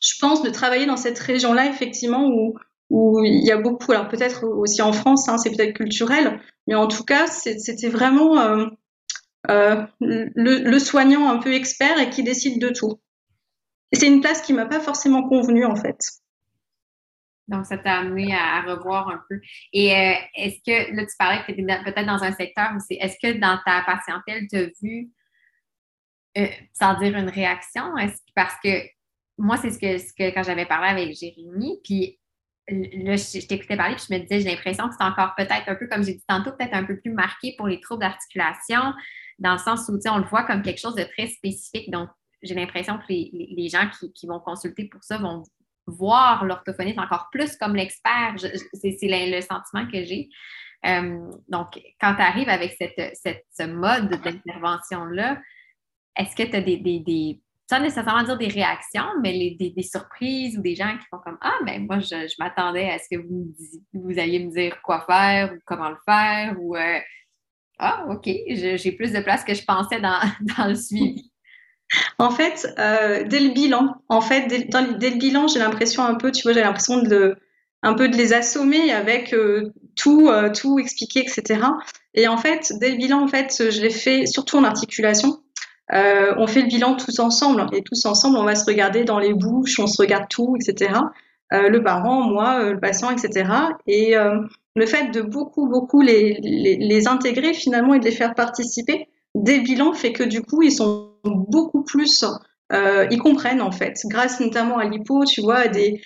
je pense de travailler dans cette région-là effectivement où où il y a beaucoup. Alors peut-être aussi en France, hein, c'est peut-être culturel, mais en tout cas, c'était vraiment le, le soignant un peu expert et qui décide de tout c'est une place qui m'a pas forcément convenu en fait. Donc, ça t'a amené à, revoir un peu. Et euh, est-ce que, là, tu parlais que tu étais peut-être dans un secteur c'est, est-ce que dans ta patientèle, tu as vu, euh, sans dire une réaction, parce que moi, c'est ce que, ce que quand j'avais parlé avec Jérémy, puis là, je, t'écoutais parler, puis je me disais, j'ai l'impression que c'est encore peut-être un peu, comme j'ai dit tantôt, peut-être un peu plus marqué pour les troubles d'articulation, dans le sens où, on le voit comme quelque chose de très spécifique. Donc, j'ai l'impression que les, gens qui, vont consulter pour ça vont voir l'orthophoniste encore plus comme l'expert. C'est le, sentiment que j'ai. Euh, donc, quand tu arrives avec cette, ce mode d'intervention-là, est-ce que tu as des, des, sans nécessairement dire des réactions, mais des, surprises ou des gens qui font comme Ah, ben moi, je, m'attendais à ce que vous, vous alliez me dire quoi faire ou comment le faire ou euh, Ah, OK, j'ai plus de place que je pensais dans, le suivi. En fait, euh, dès le bilan, en fait, dès, le bilan, j'ai l'impression un peu, tu vois, j'ai l'impression de un peu de les assommer avec euh, tout, tout expliquer, etc. Et en fait, dès le bilan, en fait, je l'ai fait surtout en articulation. Euh, on fait le bilan tous ensemble et tous ensemble, on va se regarder dans les bouches, on se regarde tout, etc. Euh, le parent, moi, euh, le patient, etc. Et le fait de beaucoup, beaucoup les, les, intégrer finalement et de les faire participer des bilans fait que du coup, ils sont beaucoup plus ils comprennent en fait, grâce notamment à l'hypo, tu vois, des,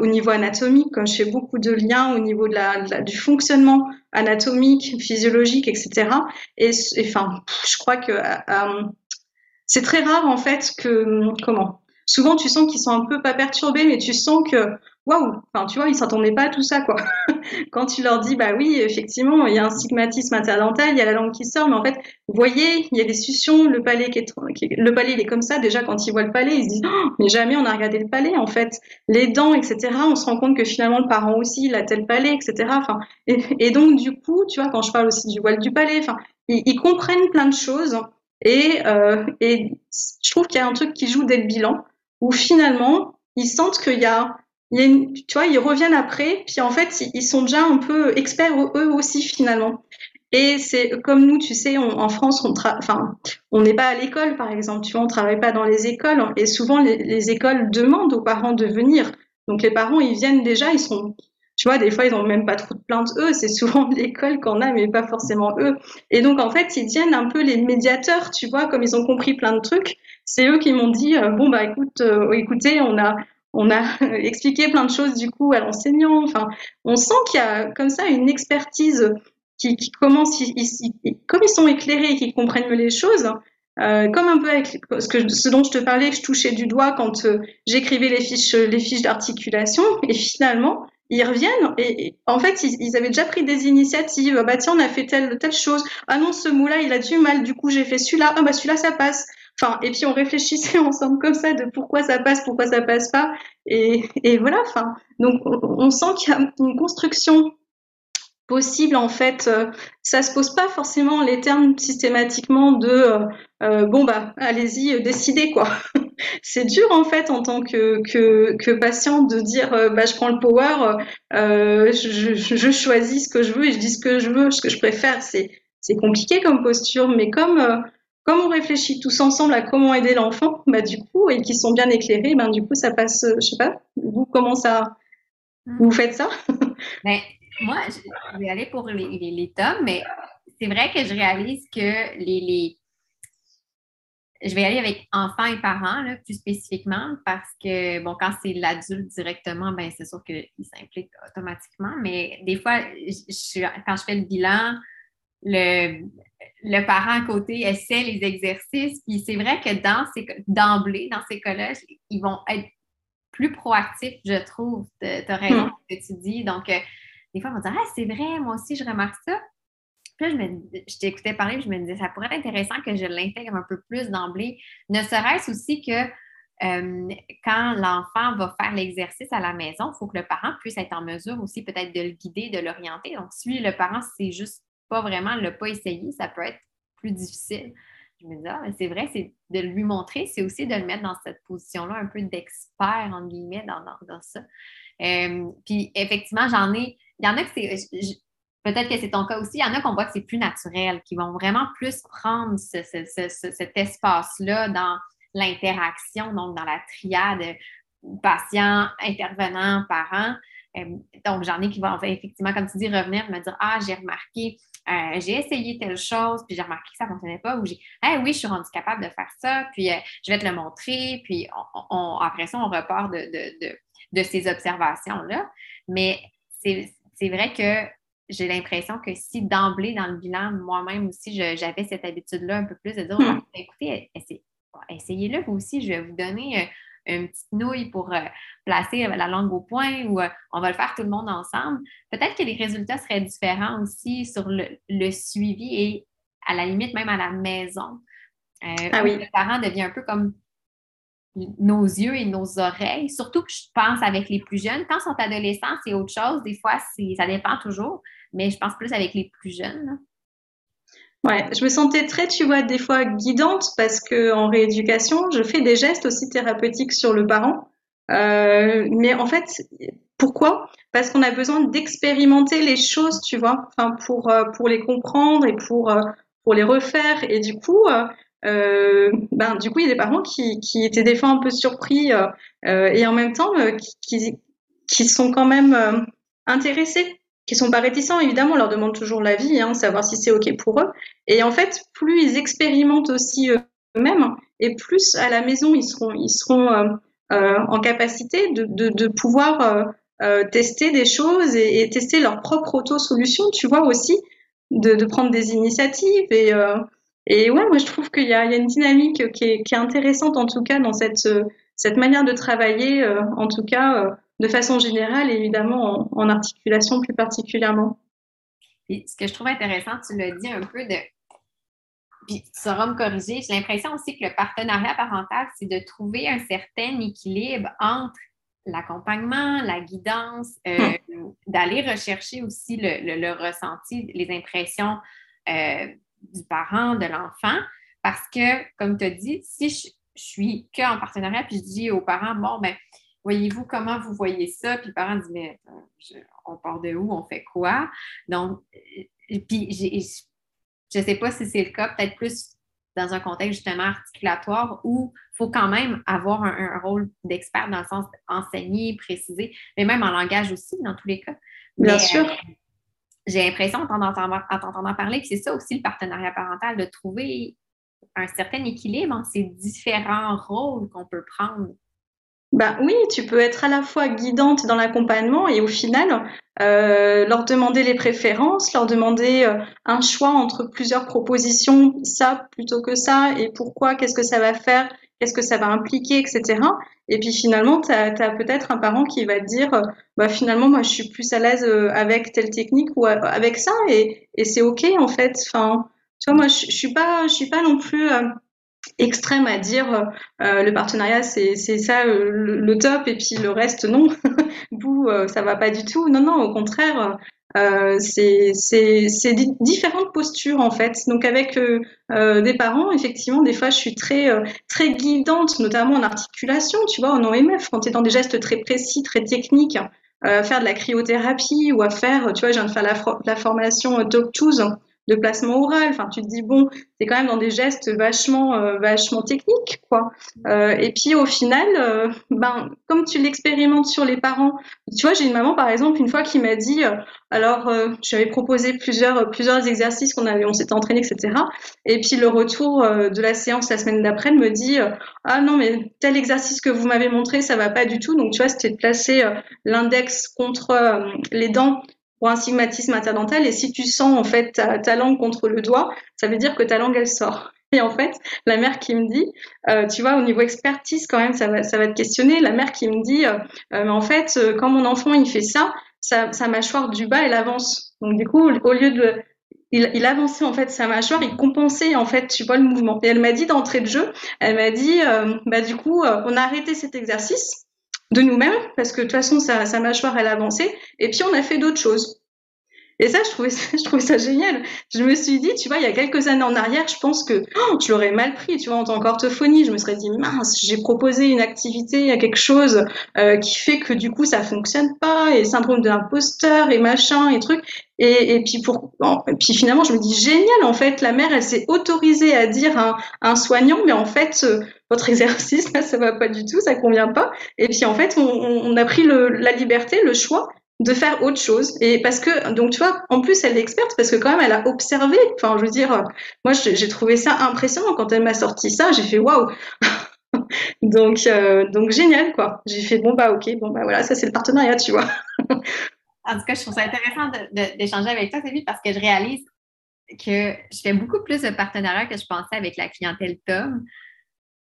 au niveau anatomique, comme je fais beaucoup de liens au niveau de la, du fonctionnement anatomique, physiologique, etc. Et enfin, je crois que c'est très rare en fait que comment? Souvent tu sens qu'ils sont un peu pas perturbés mais tu sens que waouh! Enfin tu vois ils s'attendaient pas à tout ça quoi. Quand tu leur dis bah oui effectivement il y a un stigmatisme interdental il y a la langue qui sort mais en fait vous voyez il y a des suctions le palais qui est, le palais il est comme ça déjà quand ils voient le palais ils se disent oh, mais jamais on a regardé le palais en fait. Les dents etc on se rend compte que finalement le parent aussi il a tel palais etc et, donc du coup tu vois quand je parle aussi du voile du palais ils comprennent plein de choses et, euh, et je trouve qu'il y a un truc qui joue dès le bilan, où finalement, ils sentent qu'il y a, une, tu vois, ils reviennent après, puis en fait, ils sont déjà un peu experts eux aussi finalement. Et c'est comme nous, tu sais, en France, on enfin, on n'est pas à l'école, par exemple, tu vois, on travaille pas dans les écoles, et souvent les, écoles demandent aux parents de venir. Donc les parents, ils viennent déjà, ils sont, tu vois, des fois, ils n'ont même pas trop de plaintes, eux. C'est souvent l'école qu'on a, mais pas forcément eux. Et donc, en fait, ils deviennent un peu les médiateurs, tu vois, comme ils ont compris plein de trucs. C'est eux qui m'ont dit, euh, bon, bah, écoute, euh, écoutez, on a, on a expliqué plein de choses, du coup, à l'enseignant. Enfin, on sent qu'il y a comme ça une expertise qui, qui commence, comme ils sont éclairés et qu'ils comprennent les choses, euh, comme un peu avec ce, que, ce dont je te parlais, que je touchais du doigt quand euh, j'écrivais les fiches, les fiches d'articulation. Et finalement, ils reviennent et, en fait ils, avaient déjà pris des initiatives. Bah tiens on a fait telle telle chose. Ah non ce mot là il a du mal. Du coup j'ai fait celui-là. Ah bah celui-là ça passe. Enfin et puis on réfléchissait ensemble comme ça de pourquoi ça passe pourquoi ça passe pas. Et, voilà enfin. Donc on, sent qu'il y a une construction possible en fait. Euh, ça se pose pas forcément les termes systématiquement de euh, euh, bon bah allez-y décidez quoi. C'est dur en fait en tant que, que, que patient de dire euh, bah, je prends le power, euh, je, je, choisis ce que je veux et je dis ce que je veux, ce que je préfère. C'est, c'est compliqué comme posture, mais comme, euh, comme on réfléchit tous ensemble à comment aider l'enfant, bah, du coup, et qu'ils sont bien éclairés, ben, du coup, ça passe, je sais pas, vous, comment ça, vous faites ça? Ben, Moi, je vais aller pour les, les, les tomes, mais c'est vrai que je réalise que les, les je vais aller avec enfants et parents, là, plus spécifiquement, parce que, bon, quand c'est l'adulte directement, ben c'est sûr qu'il s'implique automatiquement, mais des fois, quand je fais le bilan, le, le parent à côté essaie les exercices, puis c'est vrai que dans ces, d'emblée, dans ces cas-là, ils vont être plus proactifs, je trouve. Tu as raison, ce que tu dis. Donc, euh, des fois, ils vont dire Ah, c'est vrai, moi aussi, je remarque ça. Puis là, je, t'écoutais parler, je me disais, ça pourrait être intéressant que je l'intègre un peu plus d'emblée. Ne serait-ce aussi que euh, quand l'enfant va faire l'exercice à la maison, il faut que le parent puisse être en mesure aussi peut-être de le guider, de l'orienter. Donc, si le parent, c'est juste pas vraiment, le pas essayé, ça peut être plus difficile. Je me dis, ah, c'est vrai, c'est de lui montrer, c'est aussi de le mettre dans cette position-là, un peu d'expert, entre guillemets, dans, dans, ça. Euh, puis, effectivement, j'en ai, il y en a que c'est, Peut-être que c'est ton cas aussi. Il y en a qu'on voit que c'est plus naturel, qui vont vraiment plus prendre cet espace-là dans l'interaction, donc dans la triade patient, intervenant, parent. Euh, donc, j'en ai qui vont effectivement, comme tu dis, revenir me dire Ah, j'ai remarqué, euh, j'ai essayé telle chose, puis j'ai remarqué que ça ne fonctionnait pas, ou j'ai Ah oui, je suis rendu capable de faire ça, puis euh, je vais te le montrer, puis après ça, on repart de, de ces observations-là. Mais c'est vrai que j'ai l'impression que si d'emblée, dans le bilan, moi-même aussi, j'avais cette habitude-là un peu plus de dire, hmm. ah, écoutez, essayez-le vous aussi, je vais vous donner euh, une petite nouille pour euh, placer la langue au point ou euh, on va le faire tout le monde ensemble. Peut-être que les résultats seraient différents aussi sur le, suivi et à la limite même à la maison. ah oui. Le parent devient un peu comme nos yeux et nos oreilles, surtout que je pense avec les plus jeunes. Quand ils sont adolescents, c'est autre chose. Des fois, ça dépend toujours, mais je pense plus avec les plus jeunes. Ouais, je me sentais très, tu vois, des fois guidante parce que en rééducation, je fais des gestes aussi thérapeutiques sur le parent. Euh, mais en fait, pourquoi? Parce qu'on a besoin d'expérimenter les choses, tu vois, enfin pour euh, pour les comprendre et pour euh, pour les refaire. Et du coup, euh, ben du coup, il y a des parents qui étaient des fois un peu surpris et en même temps qui sont quand même intéressés qui sont pas réticents, évidemment, on leur demande toujours l'avis, hein, savoir si c'est OK pour eux. Et en fait, plus ils expérimentent aussi eux-mêmes, et plus à la maison, ils seront, euh, euh en capacité de, pouvoir euh, euh, tester des choses et, et, tester leur propre auto-solution, tu vois, aussi, de, de prendre des initiatives. Et, et ouais, moi, je trouve qu'il y, y, a une dynamique qui est, qui est, intéressante, en tout cas, dans cette, cette manière de travailler, en tout cas de façon générale et évidemment en, articulation plus particulièrement. Et ce que je trouve intéressant, tu l'as dit un peu de. Puis tu sauras me corriger. J'ai l'impression aussi que le partenariat parental, c'est de trouver un certain équilibre entre l'accompagnement, la guidance, euh, hmm. d'aller rechercher aussi le, ressenti, les impressions euh, du parent, de l'enfant. Parce que, comme tu as dit, si je, je suis qu'en partenariat, puis je dis aux parents, bon, ben, voyez-vous comment vous voyez ça? Puis les parents disent, mais on part de où? On fait quoi? Donc, euh, puis je ne sais pas si c'est le cas, peut-être plus dans un contexte justement articulatoire où il faut quand même avoir un, rôle d'expert dans le sens enseigner, préciser, mais même en langage aussi, dans tous les cas. Bien sûr. Euh, j'ai l'impression, en t'entendant parler, que c'est ça aussi le partenariat parental, de trouver un certain équilibre entre ces différents rôles qu'on peut prendre. Ben oui, tu peux être à la fois guidante dans l'accompagnement et au final, euh, leur demander les préférences, leur demander euh, un choix entre plusieurs propositions, ça plutôt que ça, et pourquoi, qu'est-ce que ça va faire, qu'est-ce que ça va impliquer, etc. Et puis finalement, tu as, peut-être un parent qui va te dire, euh, bah finalement, moi, je suis plus à l'aise avec telle technique ou avec ça, et, c'est OK en fait. Enfin, tu vois, moi, je, je suis pas, pas non plus extrême à dire euh, le partenariat c'est ça euh, le, top et puis le reste non vous euh, ça va pas du tout non non au contraire euh, c'est différentes postures en fait. Donc avec euh, des parents effectivement des fois je suis très très guidante notamment en articulation tu vois en OMF quand tu es dans des gestes très précis très techniques faire de la cryothérapie ou à faire tu vois je viens de faire la, formation Talk de placement oral. Enfin, tu te dis bon, c'est quand même dans des gestes vachement, euh, vachement techniques, quoi. Euh, et puis au final, euh, ben, comme tu l'expérimentes sur les parents, tu vois, j'ai une maman par exemple une fois qui m'a dit, alors j'avais proposé plusieurs, plusieurs exercices qu'on avait, on s'était entraîné, etc. Et puis le retour de la séance la semaine d'après, elle me dit, ah non mais tel exercice que vous m'avez montré, ça va pas du tout. Donc tu vois, c'était de placer l'index contre les dents pour un stigmatisme interdental. Et si tu sens en fait ta, langue contre le doigt, ça veut dire que ta langue elle sort. Et en fait, la mère qui me dit, euh, tu vois, au niveau expertise quand même, ça va, ça va te questionner. La mère qui me dit, euh, euh, mais en fait, quand mon enfant il fait ça, sa, mâchoire du bas elle avance. Donc du coup, au lieu de il, il, avançait en fait sa mâchoire, il compensait en fait, tu vois, le mouvement. Et elle m'a dit d'entrée de jeu, elle m'a dit, bah du coup, on a arrêté cet exercice de nous-mêmes, parce que de toute façon, sa, sa mâchoire, elle avançait, et puis on a fait d'autres choses. Et ça, je trouvais ça, je trouvais ça génial. Je me suis dit, tu vois, il y a quelques années en arrière, je pense que oh, je l'aurais mal pris, tu vois, en tant qu'orthophonie. Je me serais dit, mince, j'ai proposé une activité, quelque chose euh, qui fait que du coup, ça fonctionne pas, et syndrome de l'imposteur, et machin, et truc. Et, et puis pour, et puis finalement, je me dis, génial, en fait, la mère, elle s'est autorisée à dire à un, soignant, mais en fait, euh, votre exercice, là, ça va pas du tout, ça convient pas. Et puis en fait, on, a pris la liberté, le choix de faire autre chose. Et parce que, donc tu vois, en plus elle est experte parce que quand même elle a observé. Enfin, je veux dire, moi j'ai trouvé ça impressionnant quand elle m'a sorti ça. J'ai fait waouh. donc, donc génial, quoi. J'ai fait, bon, bah, ok, bon, bah, voilà, ça, c'est le partenariat, tu vois. en tout cas, je trouve ça intéressant d'échanger avec toi, Sylvie, parce que je réalise que je fais beaucoup plus de partenariats que je pensais avec la clientèle Tom.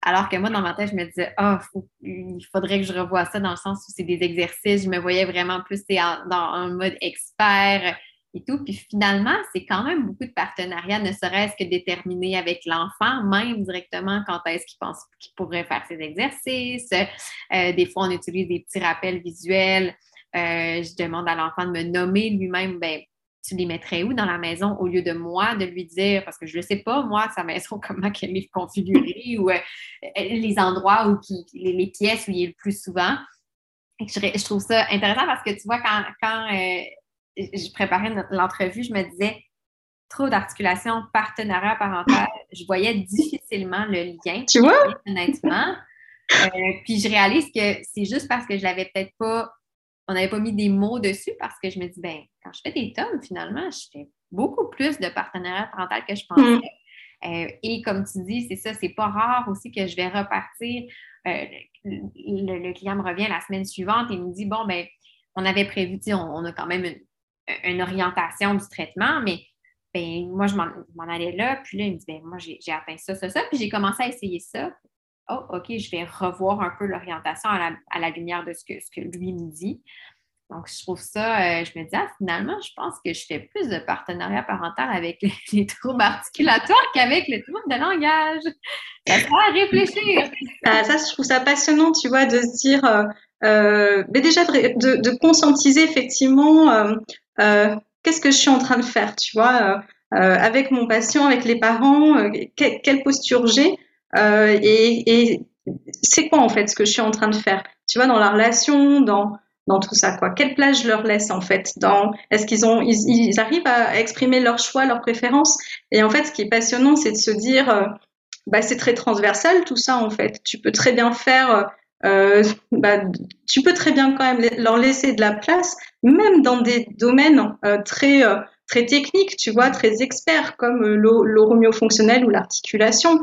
Alors que moi, dans ma tête, je me disais, oh, il faudrait que je revoie ça dans le sens où c'est des exercices. Je me voyais vraiment plus dans un mode expert et tout. Puis finalement, c'est quand même beaucoup de partenariats, ne serait-ce que déterminer avec l'enfant, même directement quand est-ce qu'il pense qu'il pourrait faire ses exercices. Euh, des fois, on utilise des petits rappels visuels. Euh, je demande à l'enfant de me nommer lui-même, ben, tu les mettrais où dans la maison au lieu de moi de lui dire, parce que je ne sais pas, moi, sa maison, comment elle est configurée ou euh, les endroits où les, pièces où il est le plus souvent. Je, trouve ça intéressant parce que tu vois, quand, quand euh, je préparais l'entrevue, je me disais trop d'articulation, partenariat parental, je voyais difficilement le lien. Tu vois? Honnêtement. Euh, puis je réalise que c'est juste parce que je l'avais peut-être pas on n'avait pas mis des mots dessus parce que je me dis, ben, quand je fais des tomes, finalement, je fais beaucoup plus de partenariat parental que je pensais. Mm. Euh, et comme tu dis, c'est ça, c'est pas rare aussi que je vais repartir. Euh, le, client me revient la semaine suivante et me dit, bon, ben, on avait prévu, on, on a quand même une, orientation du traitement, mais ben, moi, je m'en allais là, puis là, il me dit, ben, moi, j'ai atteint ça, ça, ça, puis j'ai commencé à essayer ça. Oh, OK, je vais revoir un peu l'orientation à la, lumière de ce que, ce que lui me dit. Donc, je trouve ça, euh, je me dis, ah, finalement, je pense que je fais plus de partenariat parental avec les, troubles articulatoires qu'avec les troubles de langage. Ça va à réfléchir. Ah, ça, je trouve ça passionnant, tu vois, de se dire, euh, euh, mais déjà de, de, conscientiser effectivement qu'est-ce que je suis en train de faire, tu vois, avec mon patient, avec les parents, quelle posture j'ai. Et c'est quoi en fait ce que je suis en train de faire Tu vois, dans la relation, dans dans tout ça quoi Quelle place je leur laisse en fait Dans est-ce qu'ils ont ils, arrivent à exprimer leur choix, leurs préférences? Et en fait, ce qui est passionnant, c'est de se dire euh, bah c'est très transversal tout ça en fait. Tu peux très bien faire euh, bah, tu peux très bien quand même leur laisser de la place, même dans des domaines euh, très euh, très techniques, tu vois, très experts comme l'oromio-fonctionnel ou l'articulation.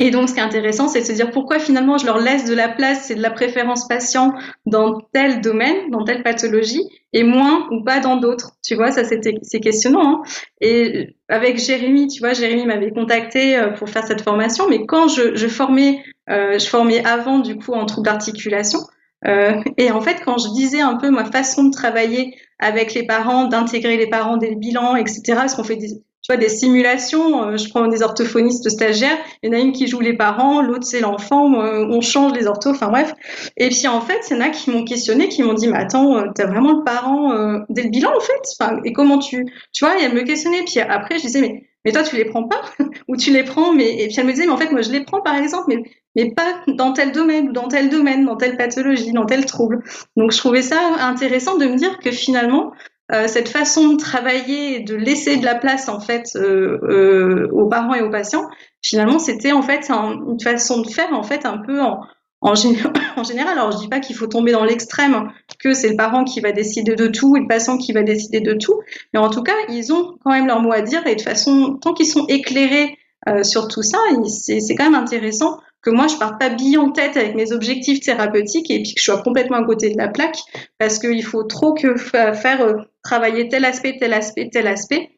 Et donc, ce qui est intéressant, c'est de se dire pourquoi finalement je leur laisse de la place et de la préférence patient dans tel domaine, dans telle pathologie, et moins ou pas dans d'autres. Tu vois, ça c'est questionnant. Hein. Et avec Jérémy, tu vois, Jérémy m'avait contacté euh, pour faire cette formation, mais quand je, je formais, euh, je formais avant du coup en troubles d'articulation. Euh, et en fait, quand je disais un peu ma façon de travailler avec les parents, d'intégrer les parents dès le bilan, etc., parce qu'on fait des, des simulations. Euh, je prends des orthophonistes stagiaires. Il y en a une qui joue les parents, l'autre c'est l'enfant. on change les orthos. Enfin bref. Et puis en fait, il y en a qui m'ont questionné, qui m'ont dit, mais attends, euh, t'as vraiment le parent euh, dès le bilan en fait? Enfin, et comment tu, tu vois, elle me questionnait. Puis après, je disais, mais mais toi tu les prends pas? Ou tu les prends mais et puis elle me disait mais en fait moi je les prends par exemple mais mais pas dans tel domaine ou dans tel domaine dans telle pathologie dans tel trouble donc je trouvais ça intéressant de me dire que finalement euh, cette façon de travailler, de laisser de la place en fait euh, euh, aux parents et aux patients, finalement, c'était en fait une façon de faire en fait un peu en, en, général. Alors, je dis pas qu'il faut tomber dans l'extrême, que c'est le parent qui va décider de tout et le patient qui va décider de tout, mais en tout cas, ils ont quand même leur mot à dire et de façon, tant qu'ils sont éclairés sur tout ça, c'est quand même intéressant que moi je parte pas bille en tête avec mes objectifs thérapeutiques et puis que je sois complètement à côté de la plaque parce qu'il faut trop que faire euh, travailler tel aspect, tel aspect, tel aspect.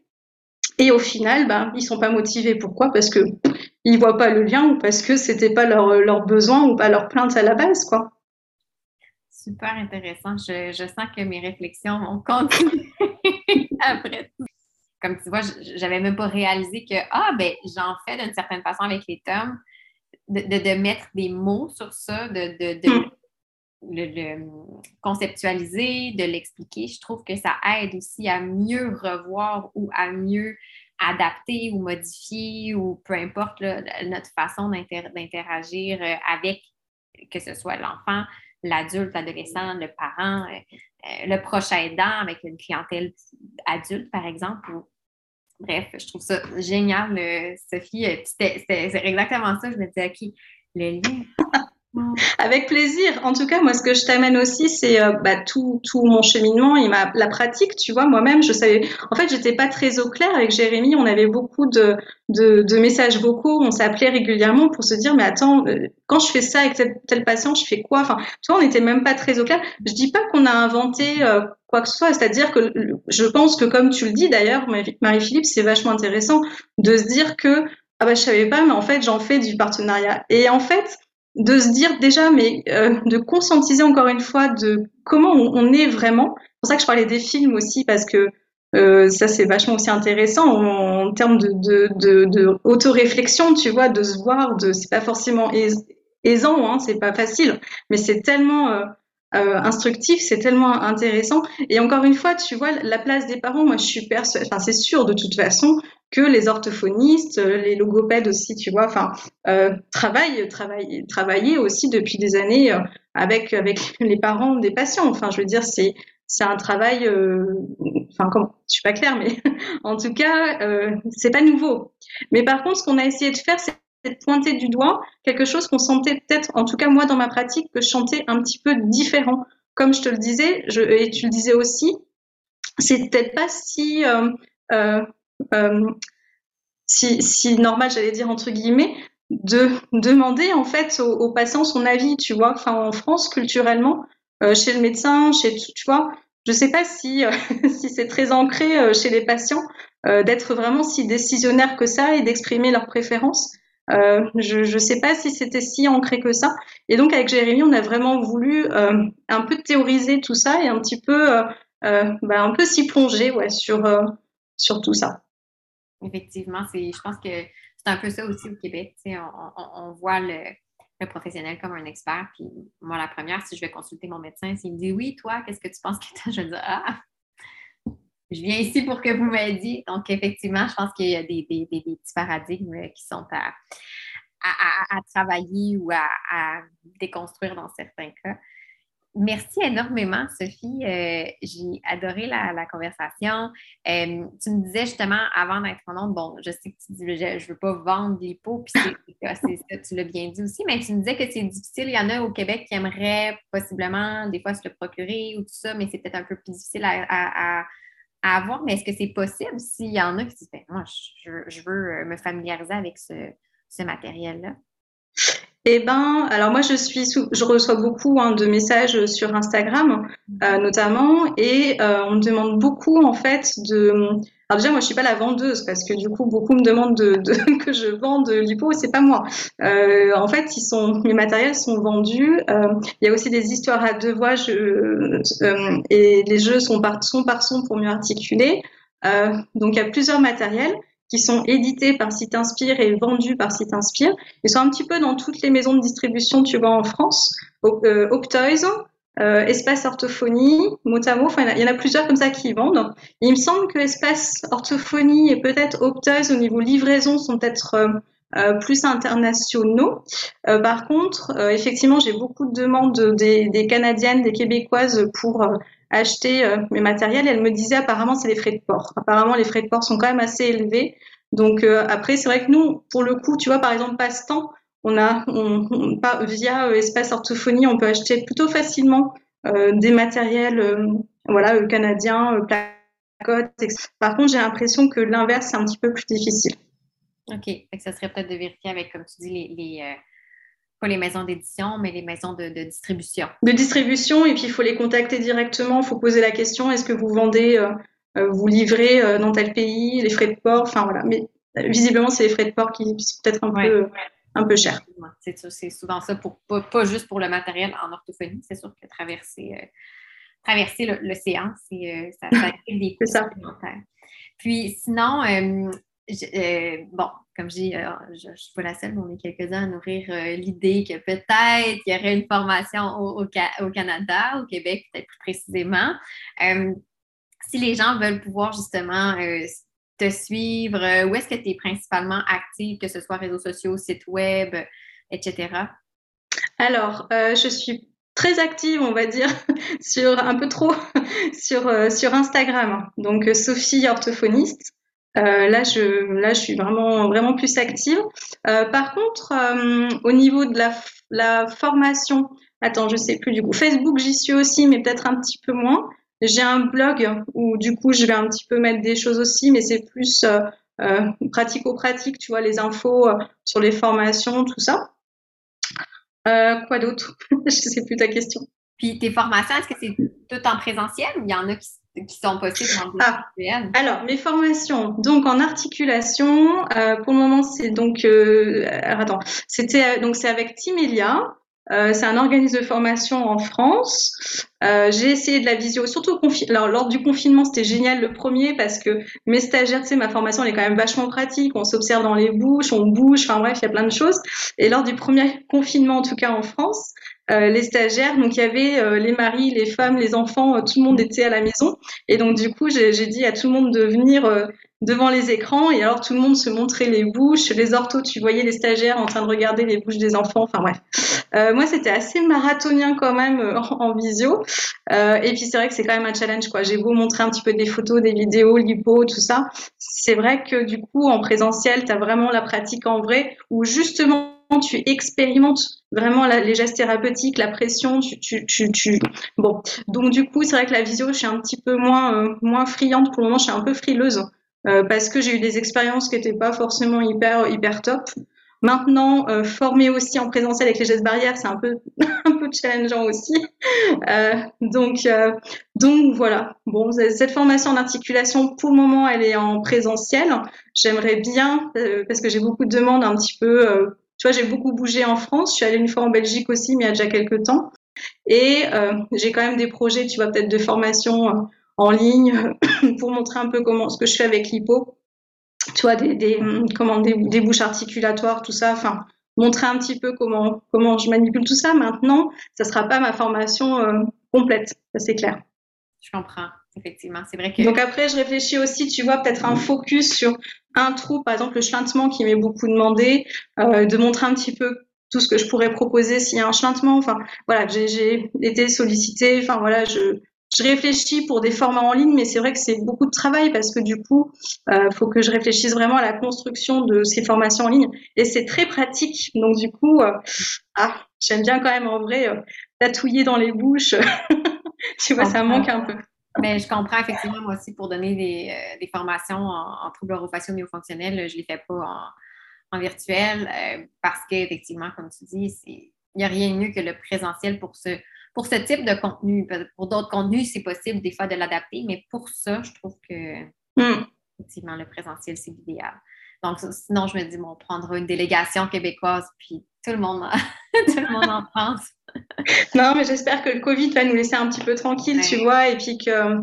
Et au final, ben, ils sont pas motivés. Pourquoi? Parce que ils voient pas le lien ou parce que c'était pas leur, leur besoin ou pas leur plainte à la base, quoi. Super intéressant. Je, je sens que mes réflexions vont continuer après tout. Comme tu vois, j'avais même pas réalisé que, ah, ben, j'en fais d'une certaine façon avec les tomes de, mettre des mots sur ça, de, de, le, conceptualiser, de l'expliquer. Je trouve que ça aide aussi à mieux revoir ou à mieux adapter ou modifier ou peu importe notre façon d'interagir euh, avec, que ce soit l'enfant, l'adulte, l'adolescent, le parent, euh, euh, le proche aidant avec une clientèle adulte, par exemple, Bref, je trouve ça génial, Sophie. C'est exactement ça. Je me disais, OK, le lien. Avec plaisir. En tout cas, moi, ce que je t'amène aussi, c'est euh, bah, tout, tout mon cheminement et ma, la pratique. Tu vois, moi-même, je savais. En fait, j'étais pas très au clair avec Jérémy. On avait beaucoup de, de, de messages vocaux. On s'appelait régulièrement pour se dire, mais attends, euh, quand je fais ça avec tel, tel patient, je fais quoi? Enfin, tu vois, on n'était même pas très au clair. Je dis pas qu'on a inventé euh, quoi que ce soit. C'est-à-dire que je pense que, comme tu le dis d'ailleurs, Marie-Philippe, c'est vachement intéressant de se dire que ah bah je savais pas, mais en fait, j'en fais du partenariat. Et en fait de se dire déjà, mais euh, de conscientiser encore une fois de comment on, est vraiment. C'est pour ça que je parlais des films aussi, parce que euh, ça c'est vachement aussi intéressant en, termes de, de, de, de auto-réflexion, tu vois, de se voir, de c'est pas forcément aisant, hein, c'est pas facile, mais c'est tellement euh, instructif, c'est tellement intéressant. Et encore une fois, tu vois, la place des parents, moi je suis persuadée, enfin c'est sûr de toute façon que les orthophonistes, euh, les logopèdes aussi, tu vois, enfin euh, travaillent, travaillent, travailler aussi depuis des années euh, avec avec les parents des patients. Enfin, je veux dire, c'est c'est un travail, euh, enfin, comme, je suis pas claire, mais en tout cas, c'est pas nouveau. Mais par contre, ce qu'on a essayé de faire, c'est de pointer du doigt quelque chose qu'on sentait peut-être, en tout cas moi dans ma pratique, que je chantais un petit peu différent. Comme je te le disais, et tu le disais aussi, c'est peut-être pas si, euh, euh, euh, si, si normal, j'allais dire entre guillemets, de demander en fait aux, patients son avis, tu vois. Enfin, en France, culturellement, chez le médecin, chez, tu vois, je sais pas si, si c'est très ancré chez les patients d'être vraiment si décisionnaire que ça et d'exprimer leurs préférences. Euh, je ne sais pas si c'était si ancré que ça. Et donc avec Jérémy, on a vraiment voulu euh, un peu théoriser tout ça et un petit peu, euh, euh bah, un peu s'y plonger ouais, sur, sur tout ça. Effectivement, je pense que c'est un peu ça aussi au Québec. On, on, on, voit le, le, professionnel comme un expert. Puis moi, la première, si je vais consulter mon médecin, s'il me dit oui, toi, qu'est-ce que tu penses que tu Je vais dire ah, je viens ici pour que vous m'aidiez. Donc, effectivement, je pense qu'il y a des, petits paradigmes qui sont à, travailler ou à, déconstruire dans certains cas. Merci énormément, Sophie. Euh, j'ai adoré la, conversation. Euh, tu me disais justement avant d'être en onde, bon, je sais que tu dis, je ne veux pas vendre l'hypo, puis c'est ça, tu l'as bien dit aussi, mais tu me disais que c'est difficile. Il y en a au Québec qui aimeraient possiblement des fois se le procurer ou tout ça, mais c'est peut-être un peu plus difficile à avoir, mais est-ce que c'est possible s'il y en a qui disent, ben, moi, je, je, veux euh, me familiariser avec ce, ce matériel-là? Eh ben, alors moi je suis, sous, je reçois beaucoup hein, de messages sur Instagram euh, notamment, et euh, on me demande beaucoup en fait de, alors déjà, moi, je suis pas la vendeuse parce que du coup, beaucoup me demandent de, de que je vende l'hypo, c'est pas moi. Euh, en fait, ils sont, mes matériels sont vendus. Euh, il y a aussi des histoires à deux voix je, euh, et les jeux sont par son par son pour mieux articuler. Euh, donc, il y a plusieurs matériels qui sont édités par Site Inspire et vendus par Site Inspire. Ils sont un petit peu dans toutes les maisons de distribution, tu vois, en France. Euh, Optoys, euh, Espace Orthophonie, Motamo, enfin, il y en a plusieurs comme ça qui vendent. il me semble que Espace Orthophonie et peut-être Optoys au niveau livraison sont peut-être euh, euh, plus internationaux. Euh, par contre, euh, effectivement, j'ai beaucoup de demandes des, des, Canadiennes, des Québécoises pour euh, acheter mes matériels. Elles me disaient apparemment c'est les frais de port. Apparemment, les frais de port sont quand même assez élevés. Donc après, c'est vrai que nous, pour le coup, tu vois, par exemple, passe-temps, on a on, on, via euh, Espace Orthophonie, on peut acheter plutôt facilement euh, des matériels euh, voilà, canadiens, placotes, etc. Par contre, j'ai l'impression que l'inverse, c'est un petit peu plus difficile. OK. ça serait peut-être de vérifier avec, comme tu dis, les, les pas les maisons d'édition, mais les maisons de, de, distribution. De distribution, et puis il faut les contacter directement, il faut poser la question, est-ce que vous vendez, euh, vous livrez dans tel pays, les frais de port, enfin voilà. Mais visiblement, c'est les frais de port qui sont peut-être un ouais, peu... Un peu cher. C'est souvent ça, pour, pas, pas, juste pour le matériel en orthophonie. C'est sûr que traverser, euh, traverser l'océan, euh, ça, ça des coûts supplémentaires. Puis sinon, euh, je, euh, bon, comme je dis, je ne suis pas la seule, mais on est quelques-uns à nourrir l'idée que peut-être il y aurait une formation au, au, au Canada, au Québec peut-être plus précisément. si les gens veulent pouvoir justement te suivre? Euh, où est-ce que tu es principalement active, que ce soit réseaux sociaux, site web, etc.? Alors, euh, je suis très active, on va dire, sur un peu trop sur, euh, sur Instagram. Donc, Sophie orthophoniste. là, je, là, je suis vraiment, vraiment plus active. par contre, au niveau de la, la formation, attends, je sais plus du coup. Facebook, j'y suis aussi, mais peut-être un petit peu moins. J'ai un blog où du coup, je vais un petit peu mettre des choses aussi, mais c'est plus euh, pratico-pratique, tu vois, les infos euh, sur les formations, tout ça. Euh, quoi d'autre? Je ne sais plus ta question. Puis tes formations, est-ce que c'est tout en présentiel ou il y en a qui, sont possibles en ah, Alors, mes formations, donc en articulation, pour le moment, c'est donc. attends, c'était donc c'est avec Timelia. Euh, c'est un organisme de formation en France. Euh, j'ai essayé de la visio, surtout Alors, lors du confinement, c'était génial le premier parce que mes stagiaires, tu sais, ma formation, elle est quand même vachement pratique. On s'observe dans les bouches, on bouge, enfin bref, il y a plein de choses. Et lors du premier confinement, en tout cas en France, euh, les stagiaires, donc il y avait les maris, les femmes, les enfants, tout le monde était à la maison. Et donc du coup, j'ai dit à tout le monde de venir devant les écrans et alors tout le monde se montrait les bouches, les orthos, tu voyais les stagiaires en train de regarder les bouches des enfants, enfin bref. Euh, moi, c'était assez marathonien quand même euh, en, visio. Euh, et puis c'est vrai que c'est quand même un challenge, quoi. J'ai beau montrer un petit peu des photos, des vidéos, l'hypo, tout ça. C'est vrai que du coup, en présentiel, tu as vraiment la pratique en vrai où justement tu expérimentes vraiment les gestes thérapeutiques, la pression, tu, tu, tu, tu... bon. Donc du coup, c'est vrai que la visio, je suis un petit peu moins euh, moins friande pour le moment, je suis un peu frileuse. Euh, parce que j'ai eu des expériences qui n'étaient pas forcément hyper hyper top. Maintenant, euh, former aussi en présentiel avec les gestes barrières, c'est un peu un peu challengeant aussi. Euh, donc euh, donc voilà. Bon, cette formation en articulation, pour le moment, elle est en présentiel. J'aimerais bien euh, parce que j'ai beaucoup de demandes un petit peu. tu vois, j'ai beaucoup bougé en France. Je suis allée une fois en Belgique aussi, mais il y a déjà quelques temps. Et j'ai quand même des projets, tu vois, peut-être de formation en ligne pour montrer un peu comment ce que je fais avec l'hypo. Tu vois, des, des, comment, des, bouches articulatoires, tout ça. Enfin, montrer un petit peu comment, comment je manipule tout ça. Maintenant, ça sera pas ma formation euh, complète, ça c'est clair. Je comprends, effectivement. C'est vrai que. Donc après, je réfléchis aussi, tu vois, peut-être un focus sur un trou, par exemple le chlintement qui m'est beaucoup demandé, euh, de montrer un petit peu tout ce que je pourrais proposer s'il y a un chlintement. Enfin, voilà, j'ai été sollicitée. Enfin, voilà, je, je réfléchis pour des formats en ligne, mais c'est vrai que c'est beaucoup de travail parce que du coup, il euh, faut que je réfléchisse vraiment à la construction de ces formations en ligne. Et c'est très pratique. Donc du coup, euh, ah, j'aime bien quand même en vrai euh, tatouiller dans les bouches. tu vois, ça manque un peu. Mais je comprends effectivement, moi aussi, pour donner des, formations en, en troubles orofaciaux myofonctionnels, je les fais pas en, en virtuel parce qu'effectivement, comme tu dis, il n'y a rien de mieux que le présentiel pour se pour ce type de contenu. Pour d'autres contenus, c'est possible des fois de l'adapter, mais pour ça, je trouve que hmm. effectivement, le présentiel, c'est l'idéal. Donc, sinon, je me dis, bon, on prendra une délégation québécoise, puis tout le monde, tout le monde en pense. non, mais j'espère que le Covid va nous laisser un petit peu tranquille, tu vois, et puis que,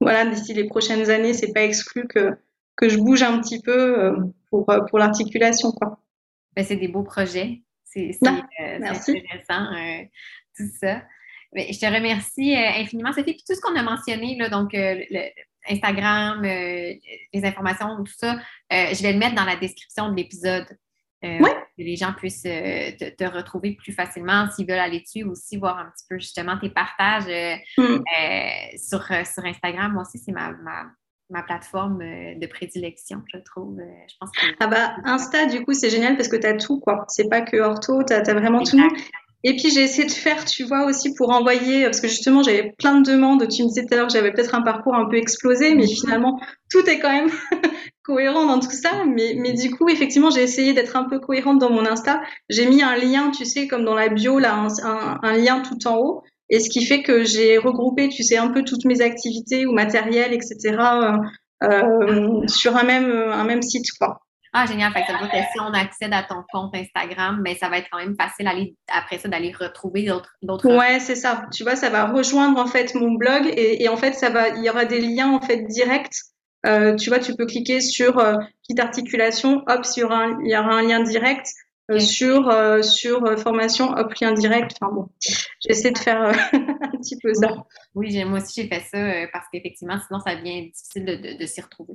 voilà, d'ici les prochaines années, c'est pas exclu que, que je bouge un petit peu euh, pour, euh, pour l'articulation, quoi. Ben, c'est des beaux projets. C'est ah, euh, intéressant ça. je te remercie euh, infiniment, Sophie. Puis tout ce qu'on a mentionné, là, donc euh, Instagram, euh, les informations, tout ça, je vais le mettre dans la description de l'épisode. Oui. Que les gens puissent te, retrouver plus facilement s'ils veulent aller dessus, aussi voir un petit peu justement tes partages mm. sur, sur Instagram. Moi aussi, c'est ma, ma, plateforme de prédilection, je trouve. je pense Ah bah, Insta, du coup, c'est génial parce que tu as tout, quoi. C'est pas que ortho, tu as, vraiment tout le monde. Et puis j'ai essayé de faire, tu vois, aussi pour envoyer, parce que justement j'avais plein de demandes. Tu me disais tout à l'heure que j'avais peut-être un parcours un peu explosé, mais finalement tout est quand même cohérent dans tout ça. Mais, mais du coup, effectivement, j'ai essayé d'être un peu cohérente dans mon Insta. J'ai mis un lien, tu sais, comme dans la bio, là, un, un, lien tout en haut. Et ce qui fait que j'ai regroupé, tu sais, un peu toutes mes activités ou matériel, etc. Euh, euh, sur un même, un même site, quoi. Ah, génial. Fait que ça veut dire que si on accède à ton compte Instagram, mais ben, ça va être quand même facile après ça d'aller retrouver d'autres. Ouais, c'est ça. Tu vois, ça va rejoindre en fait mon blog et, en fait, ça va, il y aura des liens en fait directs. Euh, tu vois, tu peux cliquer sur euh, petite articulation, hop, il y aura un, il y aura un lien direct. Euh, sur sur formation hop lien direct enfin bon j'essaie de faire un petit peu ça oui moi aussi j'ai fait ça parce qu'effectivement sinon ça devient difficile de, de, s'y retrouver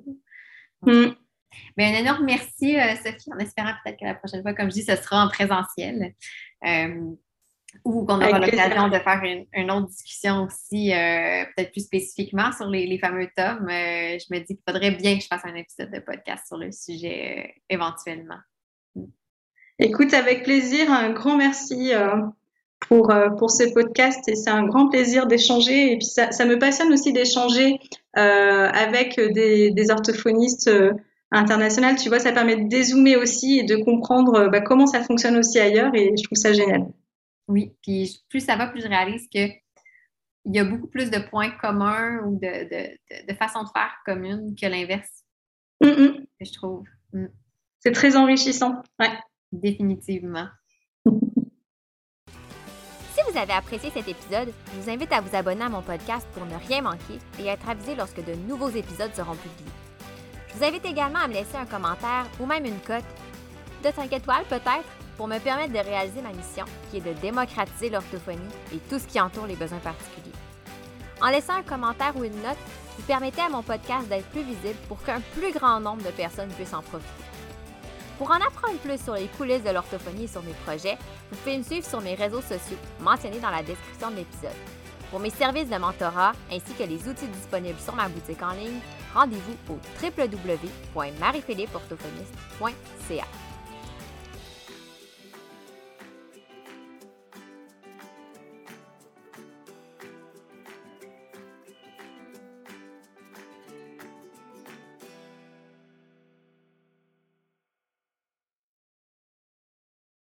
mmh. Mais un énorme merci, euh, Sophie, en espérant peut-être que la prochaine fois, comme je dis, ce sera en présentiel. Euh, ou qu'on aura l'occasion de faire une, autre discussion aussi, euh, peut-être plus spécifiquement sur les, fameux tomes. Euh, je me dis qu'il faudrait bien que je fasse un épisode de podcast sur le sujet éventuellement. Écoute, avec plaisir, un grand merci pour, pour ce podcast et c'est un grand plaisir d'échanger. Et puis ça, me passionne aussi d'échanger avec des, des orthophonistes internationaux. Tu vois, ça permet de dézoomer aussi et de comprendre bah, comment ça fonctionne aussi ailleurs et je trouve ça génial. Oui, puis plus ça va, plus je réalise qu'il y a beaucoup plus de points communs ou de, de, de, façons de faire communes que l'inverse. Je trouve. Mm. C'est très enrichissant. Ouais. Définitivement. Si vous avez apprécié cet épisode, je vous invite à vous abonner à mon podcast pour ne rien manquer et être avisé lorsque de nouveaux épisodes seront publiés. Je vous invite également à me laisser un commentaire ou même une cote de 5 étoiles peut-être pour me permettre de réaliser ma mission, qui est de démocratiser l'orthophonie et tout ce qui entoure les besoins particuliers. En laissant un commentaire ou une note, vous permettez à mon podcast d'être plus visible pour qu'un plus grand nombre de personnes puissent en profiter. Pour en apprendre plus sur les coulisses de l'orthophonie et sur mes projets, vous pouvez me suivre sur mes réseaux sociaux mentionnés dans la description de l'épisode. Pour mes services de mentorat ainsi que les outils disponibles sur ma boutique en ligne, rendez-vous au www.mariephilippeorthophoniste.ca.